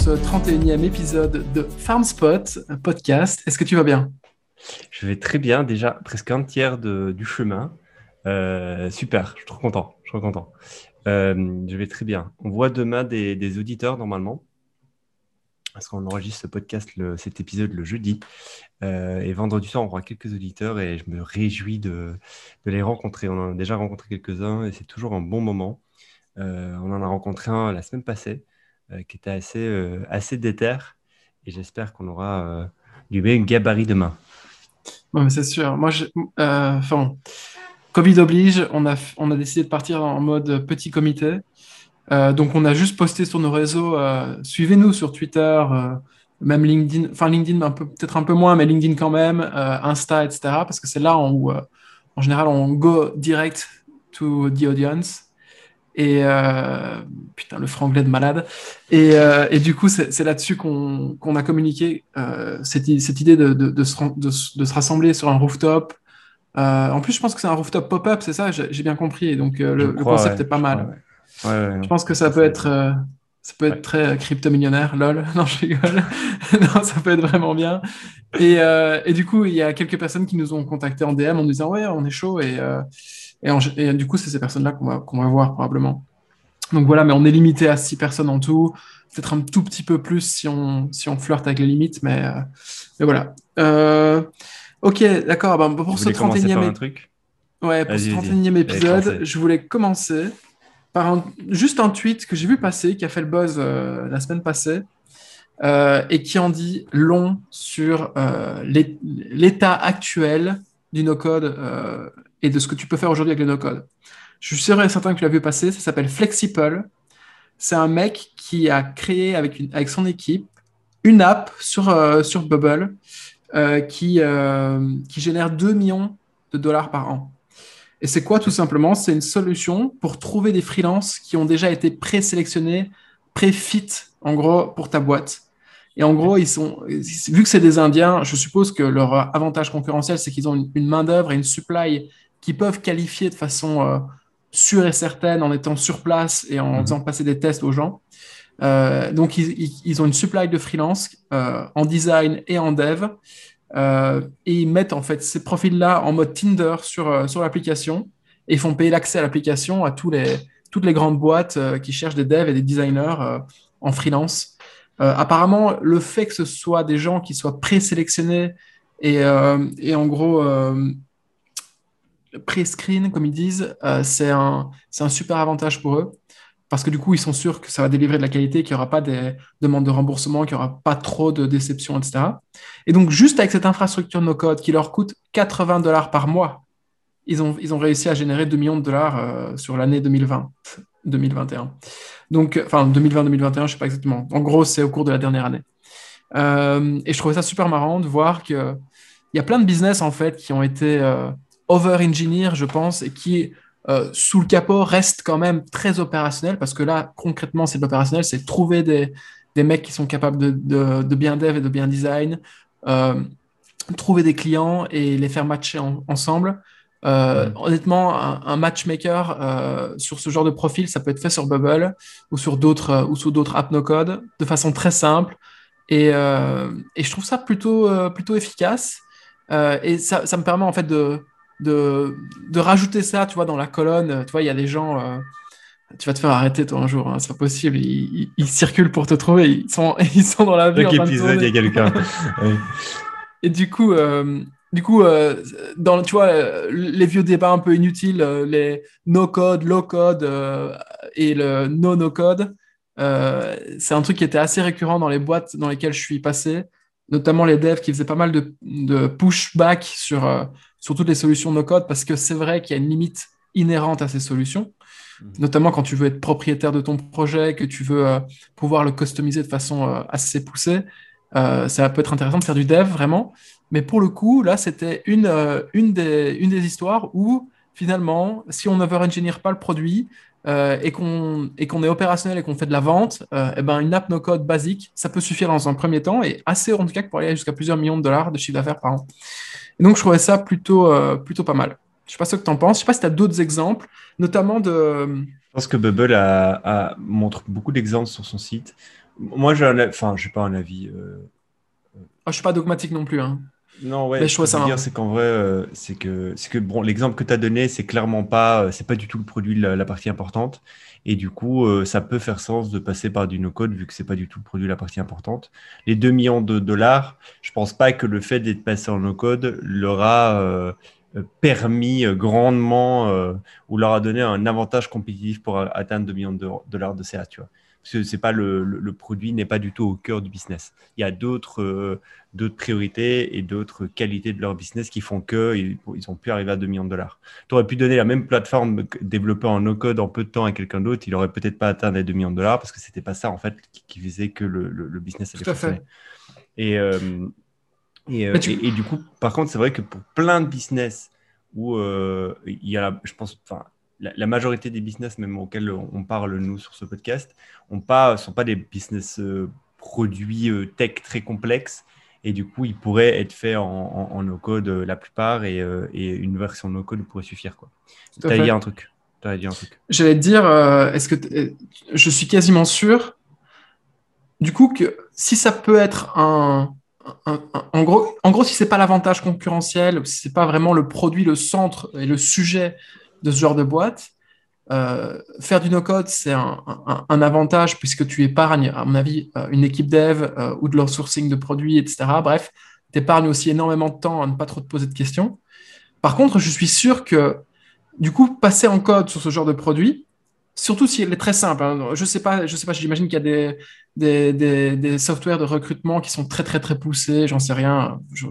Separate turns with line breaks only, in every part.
ce 31e épisode de FarmSpot podcast. Est-ce que tu vas bien?
Je vais très bien, déjà presque un tiers du chemin. Euh, super, je suis trop content. Je, suis content. Euh, je vais très bien. On voit demain des, auditeurs normalement, parce qu'on enregistre ce podcast, cet épisode le jeudi. Euh, et vendredi soir, on aura quelques auditeurs et je me réjouis de, de les rencontrer. On en a déjà rencontré quelques-uns et c'est toujours un bon moment. on en a rencontré un la semaine passée. Euh, qui était assez, euh, assez déter. Et j'espère qu'on aura euh, du bien gabarit demain.
c'est sûr. Moi, enfin, Covid oblige, on a, on a décidé de partir en mode petit comité. donc, on a juste posté sur nos réseaux. Suivez-nous sur Twitter, même LinkedIn. Enfin, LinkedIn, peut-être un peu moins, mais LinkedIn quand même, Insta, etc. Parce que c'est là où, en général, on go direct to the audience. Et euh, putain, le franglais de malade. Et, euh, et du coup, c'est là-dessus qu'on a communiqué euh, cette, cette, idée de, de, de, se, de, se, rassembler sur un rooftop. en plus, je pense que c'est un rooftop pop-up, c'est ça? J'ai bien compris. Et donc, le, concept est pas mal. je pense que ça peut être. ça peut être très crypto-millionnaire, lol. Non, je rigole. non, ça peut être vraiment bien. Et, et, du coup, il y a quelques personnes qui nous ont contacté en DM en nous disant Ouais, on est chaud. Et, et, du coup, c'est ces personnes-là qu'on va, qu'on va voir probablement. Donc voilà, mais on est limité à 6 personnes en tout. Peut-être un tout petit peu plus si on, si on flirte avec les limites, mais, euh, mais voilà. Euh, ok, d'accord. Ben, pour ce 31e,
truc?
Ouais, pour ce 31e épisode, je voulais commencer par juste un tweet que j'ai vu passer, qui a fait le buzz euh, la semaine passée, et qui en dit long sur l'état actuel du no-code et de ce que tu peux faire aujourd'hui avec le no-code. Je suis sûr et certain que tu l'as vu passer, ça s'appelle Flexible. C'est un mec qui a créé avec, son équipe une app sur, euh, sur Bubble euh, qui, euh, qui génère 2 millions de dollars par an. Et c'est quoi tout simplement? C'est une solution pour trouver des freelances qui ont déjà été présélectionnés, pré-fit en gros pour ta boîte. Et en gros, ils sont, vu que c'est des Indiens, je suppose que leur avantage concurrentiel, c'est qu'ils ont une main-d'œuvre et une supply qui peuvent qualifier de façon euh, sûre et certaine en étant sur place et en mhm. faisant passer des tests aux gens. Euh, donc, ils, ont une supply de freelance euh, en design et en dev. et ils mettent en fait ces profils-là en mode Tinder sur, sur l'application et font payer l'accès à l'application à tous les, toutes les grandes boîtes qui cherchent des devs et des designers en freelance. apparemment, le fait que ce soit des gens qui soient présélectionnés et, et en gros pré-screen, comme ils disent, euh, c'est un, un, super avantage pour eux. Parce que du coup, ils sont sûrs que ça va délivrer de la qualité, qu'il n'y aura pas des demandes de remboursement, qu'il n'y aura pas trop de déceptions, etc. Et donc, juste avec cette infrastructure no-code qui leur coûte 80 dollars par mois, ils ont, ils ont réussi à générer 2 millions de dollars euh, sur l'année 2020, 2021. Donc, enfin, 2020-2021, je ne sais pas exactement. En gros, c'est au cours de la dernière année. Euh, et je trouvais ça super marrant de voir qu'il y a plein de business, en fait, qui ont été over-engineer, je pense, et qui, euh, sous le capot, reste quand même très opérationnel, parce que là, concrètement, c'est l'opérationnel, c'est trouver des, mecs qui sont capables de, de, bien dev et de bien design, euh, trouver des clients et les faire matcher ensemble. Euh, honnêtement, un, matchmaker sur ce genre de profil, ça peut être fait sur Bubble ou sur d'autres ou d'autres app no code de façon très simple. Et, je trouve ça plutôt, plutôt efficace. et ça, me permet en fait de, de, de, rajouter ça, tu vois, dans la colonne. Tu vois, il y a des gens, euh, tu vas te faire arrêter toi un jour, hein, c'est pas possible. Ils, ils, circulent pour te trouver, ils sont, ils sont dans la vie.
Chaque épisode, il y a quelqu'un.
Et du coup, euh, du coup euh, dans, tu vois, les vieux débats un peu inutiles, les no-code, low-code et le no-no-code, c'est un truc qui était assez récurrent dans les boîtes dans lesquelles je suis passé, notamment les devs qui faisaient pas mal de, de pushback sur sur toutes les solutions no-code parce que c'est vrai qu'il y a une limite inhérente à ces solutions, mhm. notamment quand tu veux être propriétaire de ton projet, que tu veux euh, pouvoir le customiser de façon euh, assez poussée. Euh, ça peut être intéressant de faire du dev vraiment. Mais pour le coup, là, c'était une, une, des, une des histoires où finalement, si on n'over-engineer pas le produit, et qu'on est opérationnel et qu'on fait de la vente, et eh ben une app no-code basique, ça peut suffire dans un premier temps et assez en tout cas pour aller jusqu'à plusieurs millions de dollars de chiffre d'affaires par an donc, je trouvais ça plutôt, euh, plutôt pas mal. Je ne sais pas ce que tu en penses. Je ne sais pas si tu as d'autres exemples, notamment de.
Je pense que Bubble a, montre beaucoup d'exemples sur son site moi, j'ai enfin, pas un avis. Euh...
Ah, je suis pas dogmatique non plus. Hein.
Non, ouais. ce que je veux dire, c'est qu'en vrai, euh, c'est que, que bon, l'exemple que tu as donné, c'est clairement pas, euh, c'est pas du tout le produit, la, la partie importante. Et du coup, euh, ça peut faire sens de passer par du no-code vu que c'est pas du tout le produit, la partie importante. Les 2 millions de dollars, je pense pas que le fait d'être passé en no-code leur a permis grandement ou leur a donné un avantage compétitif pour atteindre 2 millions de dollars de CA, tu vois c'est pas le, le, produit n'est pas du tout au cœur du business. Il y a d'autres euh, d'autres priorités et d'autres qualités de leur business qui font qu'ils ils ont pu arriver à 2 millions de dollars. Tu aurais pu donner la même plateforme développée en no-code en peu de temps à quelqu'un d'autre, il aurait peut-être pas atteint les 2 millions de dollars parce que c'était pas ça en fait qui, qui faisait que le, le business allait fonctionner. Et, euh, et, euh, et, et, du coup, par contre, c'est vrai que pour plein de business où il y a, je pense, enfin, la, majorité des business, même auxquels on parle nous sur ce podcast, ne sont pas des business euh, produits euh, tech très complexes. Et du coup, ils pourraient être faits en, no-code euh, la plupart et, une version no-code pourrait suffire. Tu as dit un truc.
J'allais te dire, est-ce que je suis quasiment sûr, du coup, que si ça peut être un, en, gros, en gros, si c'est pas l'avantage concurrentiel, si c'est pas vraiment le produit, le centre et le sujet de ce genre de boîte. Euh, faire du no-code, c'est un, avantage puisque tu épargnes, à mon avis, euh, une équipe dev euh, ou de leur sourcing de produits, etc. Bref, tu épargnes aussi énormément de temps à ne pas trop te poser de questions. Par contre, je suis sûr que, du coup, passer en code sur ce genre de produit, surtout si elle est très simple, hein, je sais pas, je sais pas, j'imagine qu'il y a des, des, des, softwares de recrutement qui sont très, très, très poussés, j'en sais rien, je,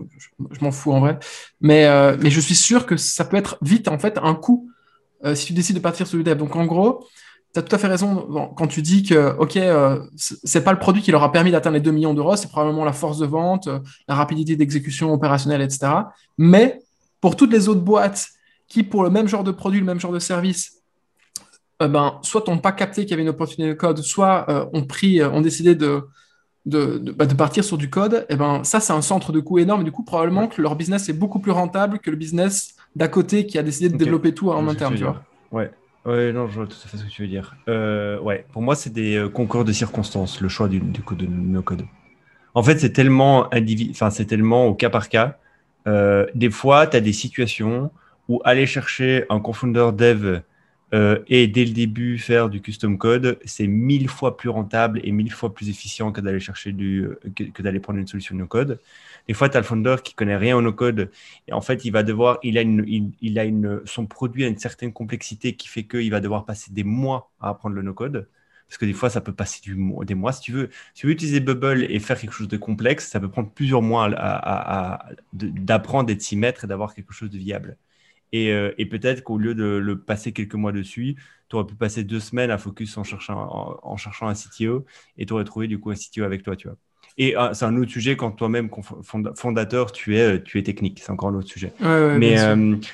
m'en fous en vrai, mais, mais je suis sûr que ça peut être vite, en fait, un coût euh, si tu décides de partir sur du dev. Donc en gros, tu as tout à fait raison quand tu dis que, OK, euh, c'est pas le produit qui leur a permis d'atteindre les 2 millions d'euros, c'est probablement la force de vente, euh, la rapidité d'exécution opérationnelle, etc. Mais pour toutes les autres boîtes qui, pour le même genre de produit, le même genre de service, ben, soit n'ont pas capté qu'il y avait une opportunité de code, soit ont, pris, décidé bah, de, partir sur du code, et ben, ça, c'est un centre de coût énorme. Du coup, probablement que leur business est beaucoup plus rentable que le business d'à côté qui a décidé de développer tout en interne, tu vois.
Ouais. Ouais, non, je vois tout à fait ce que tu veux dire. Euh, ouais, pour moi, c'est des euh, concours de circonstances, le choix du, du code de no code. En fait, c'est tellement individu, enfin, c'est tellement au cas par cas. Euh, des fois, tu as des situations où aller chercher un confounder dev euh, et dès le début faire du custom code, c'est mille fois plus rentable et mille fois plus efficient que d'aller chercher du, que, d'aller prendre une solution no code. Des fois, tu as le founder qui connaît rien au no code et en fait, il va devoir, il il, a son produit a une certaine complexité qui fait qu'il va devoir passer des mois à apprendre le no code. Parce que des fois, ça peut passer des mois. Si tu veux, utiliser Bubble et faire quelque chose de complexe, ça peut prendre plusieurs mois à, d'apprendre et de s'y mettre et d'avoir quelque chose de viable. Euh, et, peut-être qu'au lieu de le passer quelques mois dessus, tu aurais pu passer deux semaines à focus en cherchant, en, cherchant un CTO et tu aurais trouvé du coup un CTO avec toi, tu vois. Et euh, c'est un autre sujet quand toi-même, fondateur, tu es, euh, tu es technique. C'est encore un autre sujet. Mais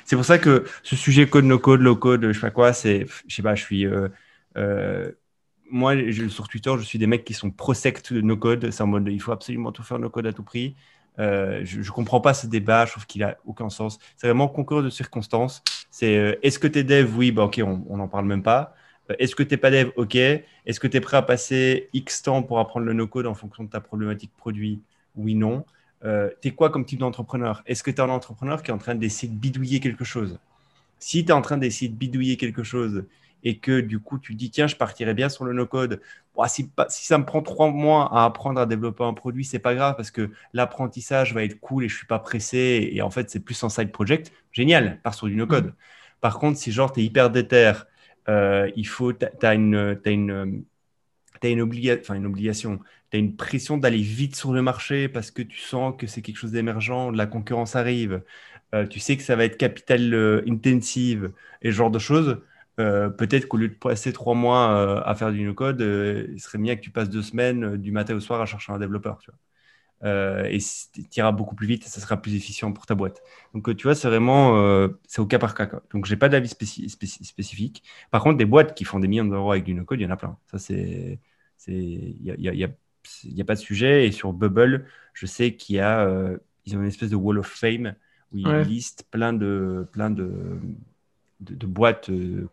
c'est pour ça que ce sujet code, no code, low code, je sais pas quoi, c'est, je sais pas, je suis. moi, sur Twitter, je suis des mecs qui sont pro-sect no code. C'est en mode, il faut absolument tout faire no code à tout prix. Euh, je ne comprends pas ce débat, je trouve qu'il a aucun sens. C'est vraiment concours de circonstances. C'est euh, est-ce que tu es dev? Oui, bah, ok, on n'en parle même pas. Euh, est-ce que tu n'es pas dev? Ok. Est-ce que tu es prêt à passer X temps pour apprendre le no-code en fonction de ta problématique produit? Oui, non. tu es quoi comme type d'entrepreneur? Est-ce que tu es un entrepreneur qui est en train d'essayer de bidouiller quelque chose? Si tu es en train d'essayer de bidouiller quelque chose et que du coup tu dis tiens je partirais bien sur le no code si, si, ça me prend trois mois à apprendre à développer un produit c'est pas grave parce que l'apprentissage va être cool et je suis pas pressé et en fait c'est plus un side project. Génial pars sur du no code mm. par contre si genre tu es hyper déter euh, il faut tu as, une une une, obligation. Une pression d'aller vite sur le marché parce que tu sens que c'est quelque chose d'émergent la concurrence arrive. Euh, tu sais que ça va être capital euh, intensive et ce genre de choses. Peut-être qu'au lieu de passer trois mois à faire du no-code, il serait mieux que tu passes deux semaines du matin au soir à chercher un développeur. Et tu iras beaucoup plus vite et ça sera plus efficient pour ta boîte. Donc, tu vois, c'est vraiment c'est au cas par cas. Quoi. Donc, j'ai pas d'avis spécifique. Par contre, des boîtes qui font des millions d'euros avec du no-code, il y en a plein. Ça, c'est. Il n'y a, y a, y a, pas de sujet. Et sur Bubble, je sais qu'il y a. ils ont une espèce de Wall of Fame où ils listent plein de. Plein de de, boîtes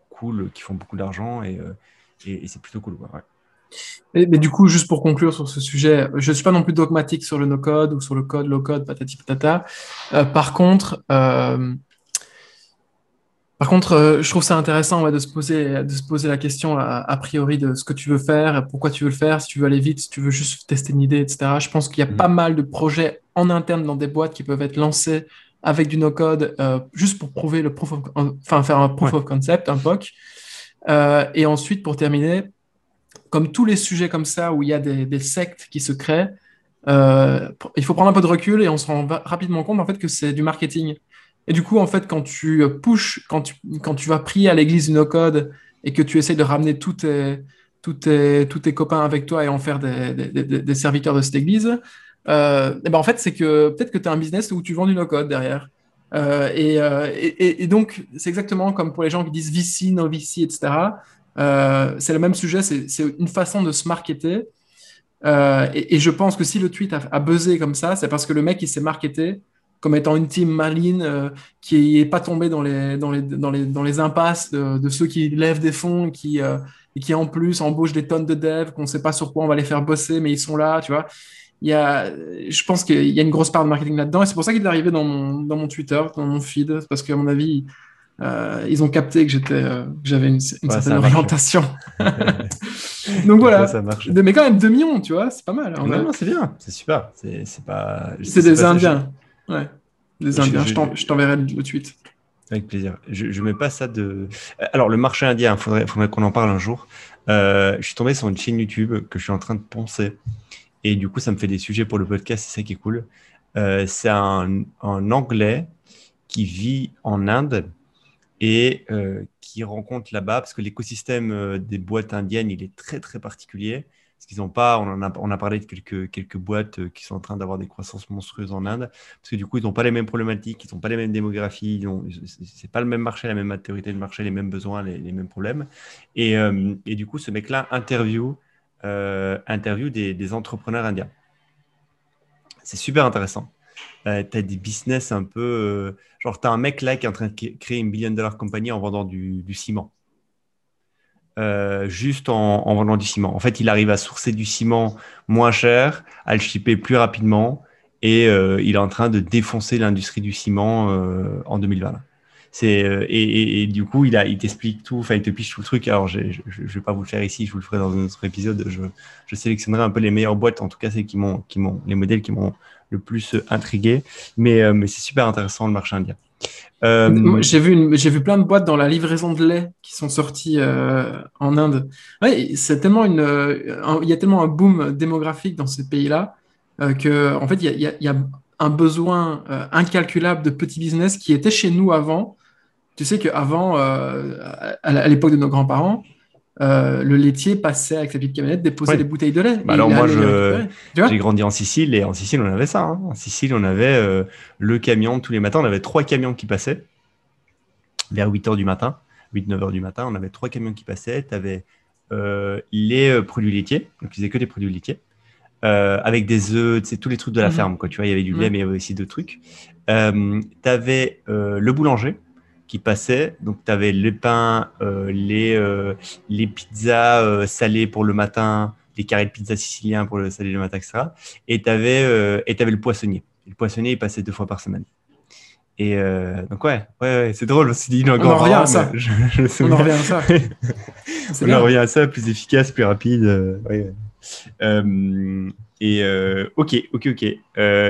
cool qui font beaucoup d'argent et, euh, et, c'est plutôt cool. Ouais.
Mais, du coup, juste pour conclure sur ce sujet, je ne suis pas non plus dogmatique sur le no-code ou sur le code, low-code, patati patata. Euh, par contre, euh, par contre, euh, je trouve ça intéressant de, se poser, de se poser la question a, priori de ce que tu veux faire, pourquoi tu veux le faire, si tu veux aller vite, si tu veux juste tester une idée, etc. Je pense qu'il y a mmh. pas mal de projets en interne dans des boîtes qui peuvent être lancés avec du no-code juste pour prouver le proof enfin faire un proof of concept, un POC. et ensuite, pour terminer, comme tous les sujets comme ça où il y a des, sectes qui se créent, euh, il faut prendre un peu de recul et on se rend rapidement compte en fait que c'est du marketing. Et du coup, en fait, quand tu pushes, quand tu, quand tu vas prier à l'église du no-code et que tu essayes de ramener tous tes, tous tes, tous tes copains avec toi et en faire des, serviteurs de cette église, euh, et ben en fait, c'est que peut-être que tu as un business où tu vends du no-code derrière. Euh, et, et, donc, c'est exactement comme pour les gens qui disent VC, no VC, etc. Euh, c'est le même sujet, c'est une façon de se marketer. Euh, et, je pense que si le tweet a, buzzé comme ça, c'est parce que le mec, il s'est marketé comme étant une team maline euh, qui n'est pas tombé dans les, dans les, dans les, dans les impasses de, ceux qui lèvent des fonds qui, et qui en plus embauchent des tonnes de devs qu'on ne sait pas sur quoi on va les faire bosser, mais ils sont là, tu vois. Il y a, je pense qu'il y a une grosse part de marketing là-dedans et c'est pour ça qu'il est arrivé dans mon, dans mon Twitter, dans mon feed, parce qu'à mon avis, euh, ils ont capté que j'étais, euh, j'avais une, certaine orientation. Donc voilà. Ça marche. Mais quand même 2 millions, tu vois, c'est pas mal.
Non, c'est bien, c'est super. C'est, pas.
C'est des Indiens. Ouais. Des Indiens. Je, t'enverrai le tweet.
Avec plaisir. Je, je mets pas ça de. Alors le marché indien, il faudrait, faudrait qu'on en parle un jour. Euh, je suis tombé sur une chaîne YouTube que je suis en train de poncer. Et du coup, ça me fait des sujets pour le podcast, c'est ça qui est cool. c'est un, un Anglais qui vit en Inde et euh, qui rencontrent là-bas, parce que l'écosystème euh, des boîtes indiennes, il est très très particulier. Parce qu'ils n'ont pas, on, en a, parlé de quelques, quelques boîtes euh, qui sont en train d'avoir des croissances monstrueuses en Inde, parce que du coup, ils n'ont pas les mêmes problématiques, ils n'ont pas les mêmes démographies, c'est pas le même marché, la même maturité de marché, les mêmes besoins, les, mêmes problèmes. Et, et, du coup, ce mec-là interview, interview des entrepreneurs indiens. C'est super intéressant. Euh, tu as des business un peu. Euh, genre, tu as un mec là qui est en train de créer une billion dollar compagnie en vendant du, ciment. Euh, juste en, vendant du ciment. En fait, il arrive à sourcer du ciment moins cher, à le shipper plus rapidement et il est en train de défoncer l'industrie du ciment en 2020. C'est et, du coup il il t'explique tout, enfin il te piche tout le truc. Alors je, ne vais pas vous le faire ici, je vous le ferai dans un autre épisode. Je, sélectionnerai un peu les meilleures boîtes, en tout cas m'ont qui m'ont les modèles qui m'ont le plus intrigué. Mais, euh, mais c'est super intéressant le marché indien.
Euh, j'ai vu, j'ai vu plein de boîtes dans la livraison de lait qui sont sorties euh, en Inde. C'est tellement une, il y a tellement un boom démographique dans ces pays-là que, en fait, il y a, y a, un besoin incalculable de petits business qui étaient chez nous avant. Tu sais qu'avant, à l'époque de nos grands-parents, euh, le laitier passait avec sa petite camionnette déposer des bouteilles de lait.
Bah alors moi, j'ai grandi en Sicile et en Sicile, on avait ça. Hein. En Sicile, on avait euh, le camion tous les matins. On avait trois camions qui passaient vers 8 h du matin, 8-9 h du matin. On avait trois camions qui passaient. Tu avais euh, les produits laitiers, donc ils faisaient que des produits laitiers, avec des œufs, tous les trucs de la mhm. ferme. Quoi. Tu vois, il y avait du lait, mais il y avait aussi d'autres trucs. tu avais le boulanger qui passaient. Donc, tu avais les pains, euh, les, euh, les pizzas euh, salées pour le matin, les carrés de pizza siciliens pour le salé le matin, etc. Et tu avais, avais, le poissonnier. le poissonnier, il passait deux fois par semaine. Et donc, ouais, ouais, c'est drôle. On dit,
on en revient à ça. on en revient à ça.
on en revient à ça, plus efficace, plus rapide. Et ok, ok, ok.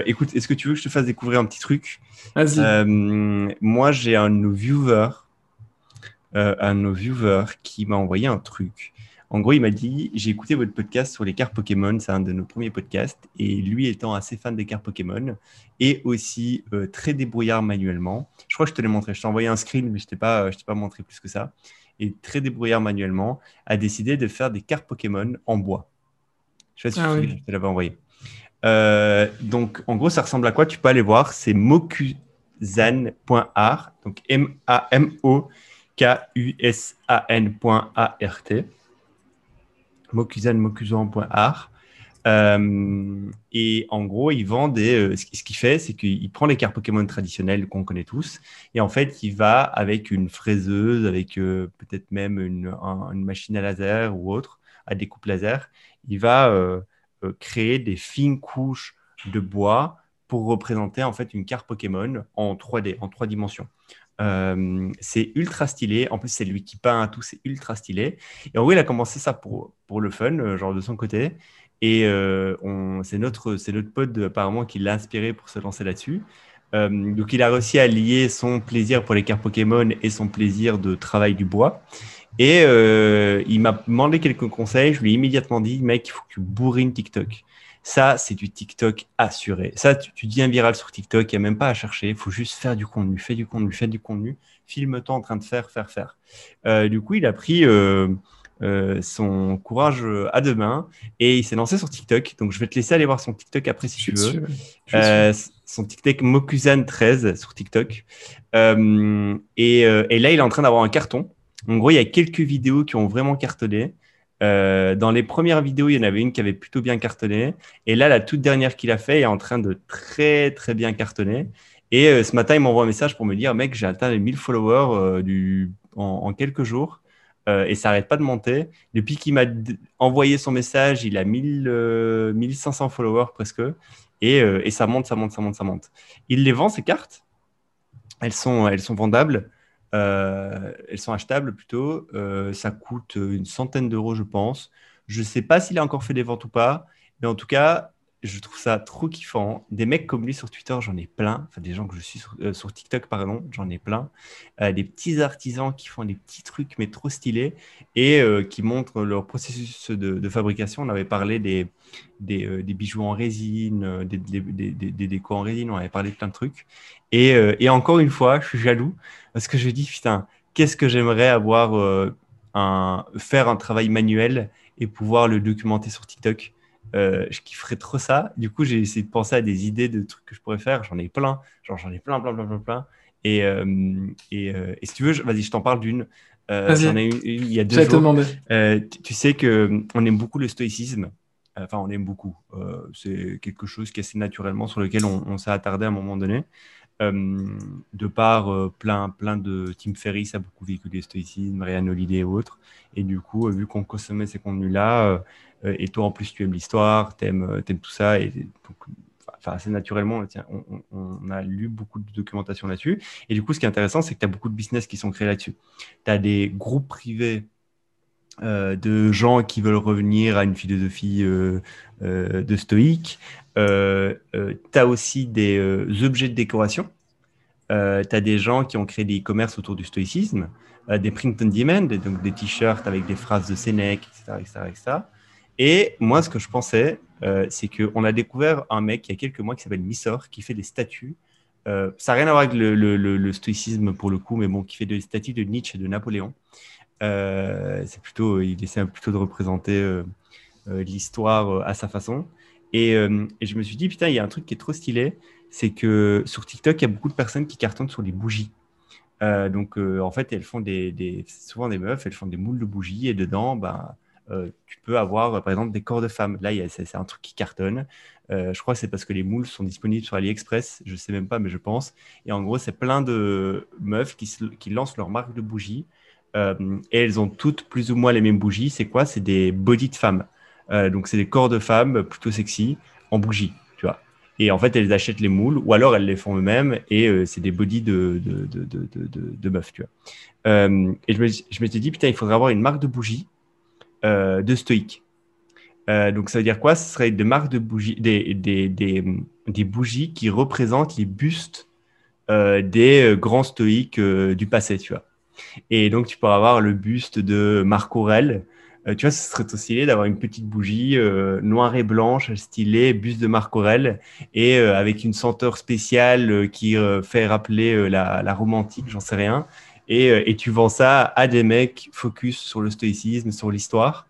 écoute, est-ce que tu veux que je te fasse découvrir un petit truc? Euh, moi, j'ai un de nos viewers, euh, un de nos viewers qui m'a envoyé un truc. En gros, il m'a dit J'ai écouté votre podcast sur les cartes Pokémon, c'est un de nos premiers podcasts. Et lui étant assez fan des cartes Pokémon et aussi euh, très débrouillard manuellement, je crois que je te l'ai montré. Je t'ai envoyé un screen, mais je ne t'ai pas, pas montré plus que ça. Et très débrouillard manuellement, a décidé de faire des cartes Pokémon en bois. Je sais pas si ah je te l'avais envoyé. Euh, donc, en gros, ça ressemble à quoi? Tu peux aller voir. C'est mokuzan.art. Donc, M-A-M-O-K-U-S-A-N.A-R-T. Mokuzan, mokuzan.art. Euh, et en gros, il vend des. Euh, ce qu'il fait, c'est qu'il prend les cartes Pokémon traditionnelles qu'on connaît tous, et en fait, il va avec une fraiseuse, avec peut-être même une, une, machine à laser ou autre, à découpe laser, il va créer des fines couches de bois pour représenter en fait une carte Pokémon en 3D, en trois dimensions. Euh, c'est ultra stylé. En plus, c'est lui qui peint tout, c'est ultra stylé. Et en gros, il a commencé ça pour, pour le fun, euh, genre de son côté. Et euh, c'est notre, notre pote apparemment qui l'a inspiré pour se lancer là-dessus. donc, il a réussi à lier son plaisir pour les cartes Pokémon et son plaisir de travail du bois. Et il m'a demandé quelques conseils. Je lui ai immédiatement dit, mec, il faut que tu bourrines TikTok. Ça, c'est du TikTok assuré. Ça, tu, tu deviens viral sur TikTok, il n'y a même pas à chercher. Il faut juste faire du contenu, fais du contenu, fais du contenu. Filme-toi en train de faire, faire, faire. Euh, du coup, il a pris euh, euh, son courage à deux mains et il s'est lancé sur TikTok. Donc, je vais te laisser aller voir son TikTok après si tu veux. son TikTok Mokuzan13 sur TikTok. Et, et, là, il est en train d'avoir un carton. En gros, il y a quelques vidéos qui ont vraiment cartonné. Euh, dans les premières vidéos, il y en avait une qui avait plutôt bien cartonné. Et là, la toute dernière qu'il a fait est en train de très, très bien cartonner. Et euh, ce matin, il m'envoie un message pour me dire Mec, j'ai atteint les 1000 followers euh, en, quelques jours. et ça n'arrête pas de monter. Depuis qu'il m'a envoyé son message, il a 1000, 1500 followers presque. Et, et, ça monte, ça monte, ça monte, ça monte. Il les vend, ces cartes? Elles sont, elles sont vendables. Euh, elles sont achetables plutôt. Euh, ça coûte une centaine d'euros, je pense. Je ne sais pas s'il a encore fait des ventes ou pas, mais en tout cas, je trouve ça trop kiffant. Des mecs comme lui sur Twitter, j'en ai plein. Enfin, des gens que je suis sur, euh, TikTok, pardon, j'en ai plein. des petits artisans qui font des petits trucs, mais trop stylés, et qui montrent leur processus de, fabrication. On avait parlé des, des, bijoux en résine, des, des, décos en résine, on avait parlé de plein de trucs. Et, et encore une fois, je suis jaloux parce que je dis, putain, qu'est-ce que j'aimerais avoir, euh, un, faire un travail manuel et pouvoir le documenter sur TikTok? Euh, je kifferais trop ça. Du coup, j'ai essayé de penser à des idées de trucs que je pourrais faire. J'en ai plein. Genre, j'en ai plein, plein, plein, plein, plein. Et, euh, et, et, si tu veux, vas-y, je t'en parle d'une. J'en ai une, il y a deux jours. Tu, tu, sais qu'on aime beaucoup le stoïcisme. Enfin, on aime beaucoup. c'est quelque chose qui est assez naturellement sur lequel on, on s'est attardé à un moment donné. Euh, de par euh, plein, plein de Tim Ferriss a beaucoup véhiculé stoïcisme, Ryan Holiday et autres. Et du coup, euh, vu qu'on consommait ces contenus-là, et toi en plus tu aimes l'histoire, tu aimes, tout ça, et enfin, assez naturellement, tiens, on, a lu beaucoup de documentation là-dessus. Et du coup, ce qui est intéressant, c'est que tu as beaucoup de business qui sont créés là-dessus. Tu as des groupes privés de gens qui veulent revenir à une philosophie de stoïque. Euh, euh, tu as aussi des euh, objets de décoration. tu as des gens qui ont créé des e-commerce autour du stoïcisme, des print on demand, donc des t-shirts avec des phrases de Sénèque, etc., etc., Et moi, ce que je pensais, c'est qu'on a découvert un mec il y a quelques mois qui s'appelle Missor, qui fait des statues. ça n'a rien à voir avec le, stoïcisme pour le coup, mais bon, qui fait des statues de Nietzsche et de Napoléon. c'est plutôt, il essaie plutôt de représenter l'histoire à sa façon. Euh, et, je me suis dit, putain, il y a un truc qui est trop stylé, c'est que sur TikTok, il y a beaucoup de personnes qui cartonnent sur les bougies. Euh, donc, euh, en fait, elles font des, souvent des meufs, elles font des moules de bougies et dedans, ben, tu peux avoir, par exemple, des corps de femmes. Là, c'est un truc qui cartonne. je crois que c'est parce que les moules sont disponibles sur AliExpress. Je sais même pas, mais je pense. Et en gros, c'est plein de meufs qui, lancent leur marque de bougies. et elles ont toutes plus ou moins les mêmes bougies. C'est quoi? C'est des bodies de femmes. Euh, donc, c'est des corps de femmes plutôt sexy en bougie, tu vois. Et en fait, elles achètent les moules ou alors elles les font eux-mêmes et euh, c'est des bodies de, meufs, tu vois. Euh, et je me, m'étais dit, putain, il faudrait avoir une marque de bougies de stoïque. donc, ça veut dire quoi? Ce serait des marques de bougies, des, des, des, bougies qui représentent les bustes des grands stoïques du passé, tu vois. Et donc, tu pourrais avoir le buste de Marc Aurèle, euh, tu vois, ce serait stylé d'avoir une petite bougie euh, noire et blanche, stylée, bus de Marc Aurel, et euh, avec une senteur spéciale qui fait rappeler la, la, romantique, j'en sais rien. Et, et, tu vends ça à des mecs focus sur le stoïcisme, sur l'histoire.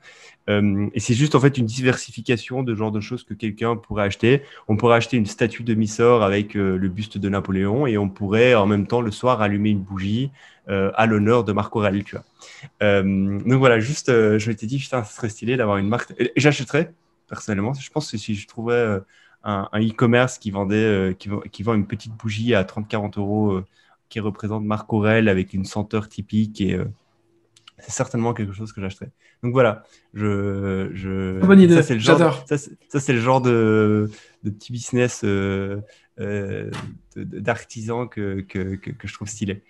Euh, et c'est juste en fait une diversification de genre de choses que quelqu'un pourrait acheter. On pourrait acheter une statue de Missor avec euh, le buste de Napoléon et on pourrait en même temps le soir allumer une bougie euh, à l'honneur de Marc Aurèle, tu vois. donc voilà, juste, je m'étais dit, putain, ce serait stylé d'avoir une marque. J'achèterais, personnellement. Je pense que si je trouvais un e-commerce qui vendait, qui, vend une petite bougie à 30-40 euros qui représente Marc Aurèle avec une senteur typique et c'est certainement quelque chose que j'achèterais. Donc voilà, je, je...
bonne idée. Ça c'est le genre,
ça, c'est le genre de, de petit business euh, euh, d'artisan que, que, que, je trouve stylé.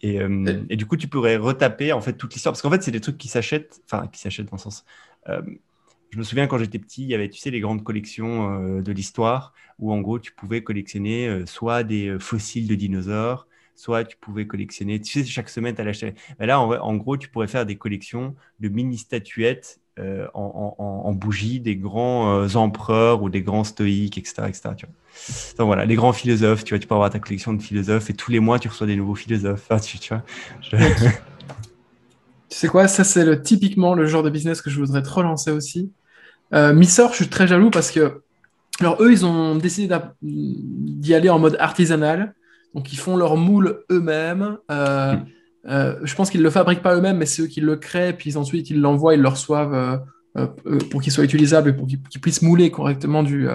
Et, euh, et, du coup, tu pourrais retaper en fait toute l'histoire parce qu'en fait, c'est des trucs qui s'achètent, enfin qui s'achètent dans le sens. je me souviens quand j'étais petit, il y avait, tu sais, les grandes collections de l'histoire où en gros, tu pouvais collectionner soit des fossiles de dinosaures, soit tu pouvais collectionner, tu sais, chaque semaine, tu allais acheter. Mais là, en, gros, tu pourrais faire des collections de mini-statuettes euh, en, en, bougie des grands euh, empereurs ou des grands stoïques, etc. etc. tu vois. Donc voilà, les grands philosophes, tu vois, tu peux avoir ta collection de philosophes et tous les mois, tu reçois des nouveaux philosophes. tu, vois,
tu sais quoi, ça c'est le, typiquement le genre de business que je voudrais trop lancer aussi. Euh, Missor, je suis très jaloux parce que alors eux, ils ont décidé d'y aller en mode artisanal. Donc, ils font leur moule eux-mêmes. Euh, hmm. euh, je pense qu'ils ne le fabriquent pas eux-mêmes, mais c'est eux qui le créent. Puis ensuite, ils l'envoient, ils le reçoivent euh, pour qu'il soit utilisable et pour qu'il puisse mouler correctement du,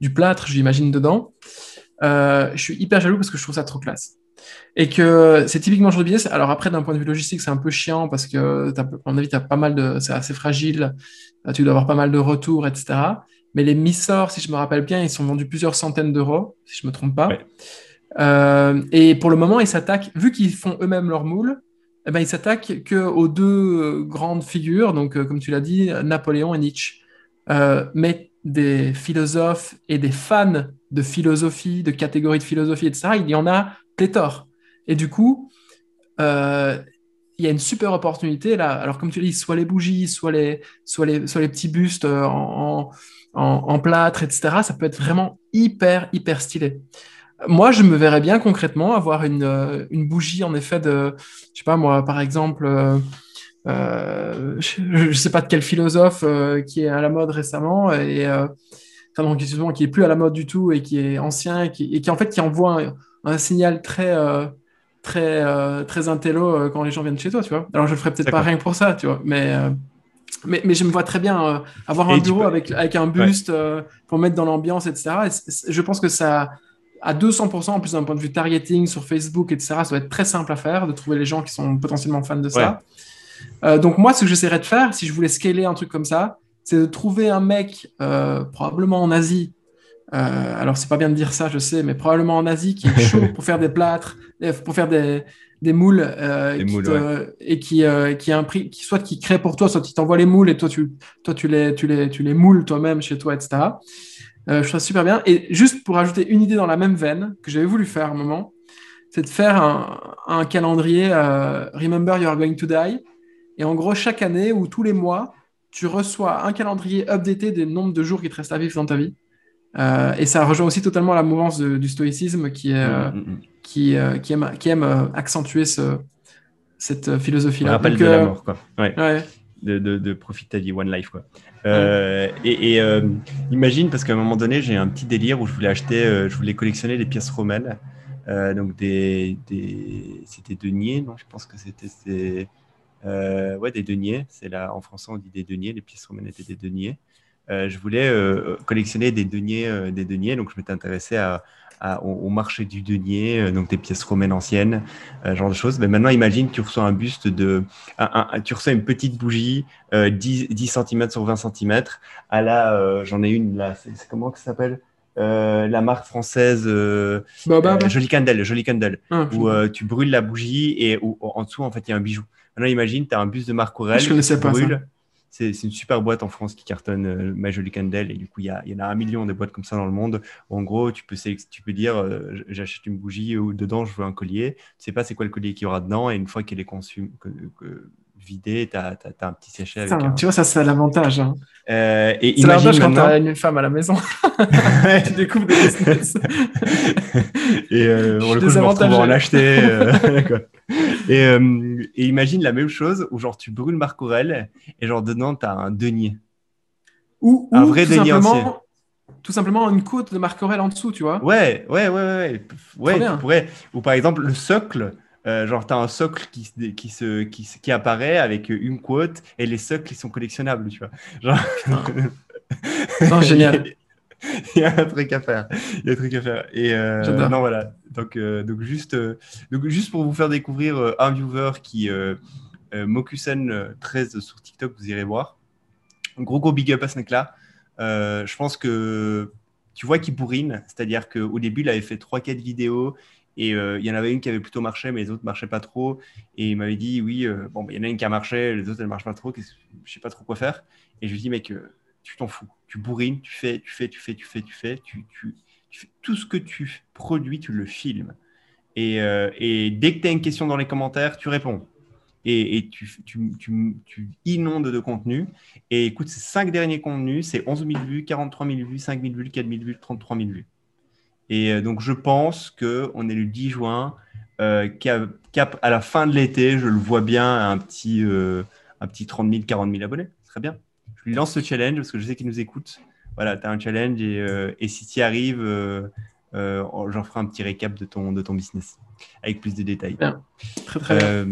du plâtre, j'imagine, dedans. je suis hyper jaloux parce que je trouve ça trop classe. Et que c'est typiquement genre de business. Alors après, d'un point de vue logistique, c'est un peu chiant parce que, à mon avis, as pas mal de, c'est assez fragile. Tu dois avoir pas mal de retours, etc. Mais les Missors, si je me rappelle bien, ils sont vendus plusieurs centaines d'euros, si je me trompe pas. Euh, et pour le moment, ils s'attaquent, vu qu'ils font eux-mêmes leur moule, eh ben, ils s'attaquent qu'aux deux grandes figures, donc euh, comme tu l'as dit, Napoléon et Nietzsche. Euh, mais des philosophes et des fans de philosophie, de catégories de philosophie, etc., il y en a pléthore. Et du coup, il y a une super opportunité là. Alors, comme tu dis, soit les bougies, soit les, soit les, soit les petits bustes en, en, en, plâtre, etc., ça peut être vraiment hyper, hyper stylé. Moi, je me verrais bien concrètement avoir une, euh, une bougie, en effet, de, je sais pas moi, par exemple, euh, euh je ne sais pas de quel philosophe euh, qui est à la mode récemment et enfin, donc, qui est plus à la mode du tout et qui est ancien et qui, et qui en fait qui envoie un, signal très très très intello quand les gens viennent chez toi, tu vois. Alors je le ferai peut-être pas rien que pour ça, tu vois, mais mais, mais, je me vois très bien avoir un bureau avec, avec un buste pour mettre dans l'ambiance, etc. Et je pense que ça, à 200%, en plus d'un point de vue targeting sur Facebook, etc., ça va être très simple à faire, de trouver les gens qui sont potentiellement fans de ça. Euh, donc moi, ce que j'essaierais de faire, si je voulais scaler un truc comme ça, c'est de trouver un mec, euh, probablement en Asie, euh, alors c'est pas bien de dire ça, je sais, mais probablement en Asie, qui est chaud pour faire des plâtres, pour faire des, des moules, et qui, qui a un prix, qui, soit qui crée pour toi, soit qui t'envoie les moules et toi tu, toi, tu, les, tu, les, tu les moules toi-même chez toi, etc. Euh, je trouve ça super bien. Et juste pour ajouter une idée dans la même veine que j'avais voulu faire à un moment, c'est de faire un, calendrier euh, Remember You Are Going to Die. Et en gros, chaque année ou tous les mois, tu reçois un calendrier updaté des nombres de jours qui te restent à vivre dans ta vie. Euh, et ça rejoint aussi totalement la mouvance du stoïcisme qui, est, mm, qui, qui, aime, qui aime accentuer ce, cette philosophie-là.
rappel de la mort, quoi. Ouais. ouais de, de, de profiter ta vie, one life. Quoi. Euh, et, euh, imagine, parce qu'à un moment donné, j'ai un petit délire où je voulais acheter, euh, je voulais collectionner des pièces romaines. donc, des, des c'était deniers, non Je pense que c'était ouais, des deniers. C'est là, en français, on dit des deniers. Les pièces romaines étaient des deniers. je voulais collectionner des deniers, des deniers. Donc, je m'étais intéressé à, au, marché du denier, euh, donc des pièces romaines anciennes, euh, genre de choses. Mais maintenant, imagine, tu reçois un buste de, tu reçois une petite bougie, 10, 10 cm sur 20 cm. À la, j'en ai une là, c'est comment que ça s'appelle la marque française euh, Jolie Candle, Jolie Candle, ah, où tu brûles la bougie et où, en dessous, en fait, il y a un bijou. Maintenant, imagine, tu as un buste de Marc Aurèle.
Je connaissais pas ça
c'est une super boîte en France qui cartonne euh, Jolie Candle. Et du coup, il y, y, en a un million de boîtes comme ça dans le monde. en gros, tu peux, tu peux dire euh, j'achète une bougie ou dedans, je veux un collier. Tu sais pas c'est quoi le collier qu'il y aura dedans. Et une fois qu'elle est conçue, vidée, tu as, un petit sachet avec.
Tu vois, ça, c'est l'avantage. Hein.
Euh,
c'est l'avantage quand tu as une femme à la maison. tu découvres des business.
et euh, on le coup, je me retrouve en acheter. et, euh, et, imagine la même chose où genre tu brûles Marc Aurel et genre dedans tu as un denier.
Ou, un vrai denier ancien. Tout simplement une côte de Marc Aurel en dessous, tu vois.
Ouais, ouais, ouais, ouais. ouais tu pourrais. Ou par exemple le socle. Euh, genre, tu as un socle qui, qui, se, qui, qui, apparaît avec une quote et les socles, ils sont collectionnables, tu vois. Genre...
non, génial.
il y a un truc à faire. Il y a un truc à faire. Et euh, non, voilà. Donc, euh, donc, juste, donc, juste pour vous faire découvrir un viewer qui, Mokusen13 sur TikTok, vous irez voir. Gros, gros big up à ce mec-là. je pense que tu vois qu'il bourrine, c'est-à-dire qu'au début, il avait fait 3-4 vidéos et il y en avait une qui avait plutôt marché, mais les autres ne marchaient pas trop. Et il m'avait dit, oui, bon, bah, il y en a une qui a marché, les autres, elles marchent pas trop, je ne sais pas trop quoi faire. Et je lui dis, mec, tu t'en fous. Tu bourrines, tu fais, tu fais, tu fais, tu fais, tu fais, tu, tu, fais tout ce que tu produis, tu le filmes. Et, euh, dès que tu as une question dans les commentaires, tu réponds. Et, et tu, tu, tu, inondes de contenu. Et écoute, ces cinq derniers contenus, c'est 11 000 vues, 43 000 vues, 5 000 vues, 4 000 vues, 33 000 vues. Et euh, donc, je pense qu'on est le 10 juin, euh, cap, à la fin de l'été, je le vois bien, un petit, euh, un petit 30 000, 40 000 abonnés. Très bien je lui lance ce challenge parce que je sais qu'il nous écoute. Voilà, tu as un challenge et, euh, et si tu y arrives, j'en ferai un petit récap de ton, de ton business avec plus de détails.
Très, très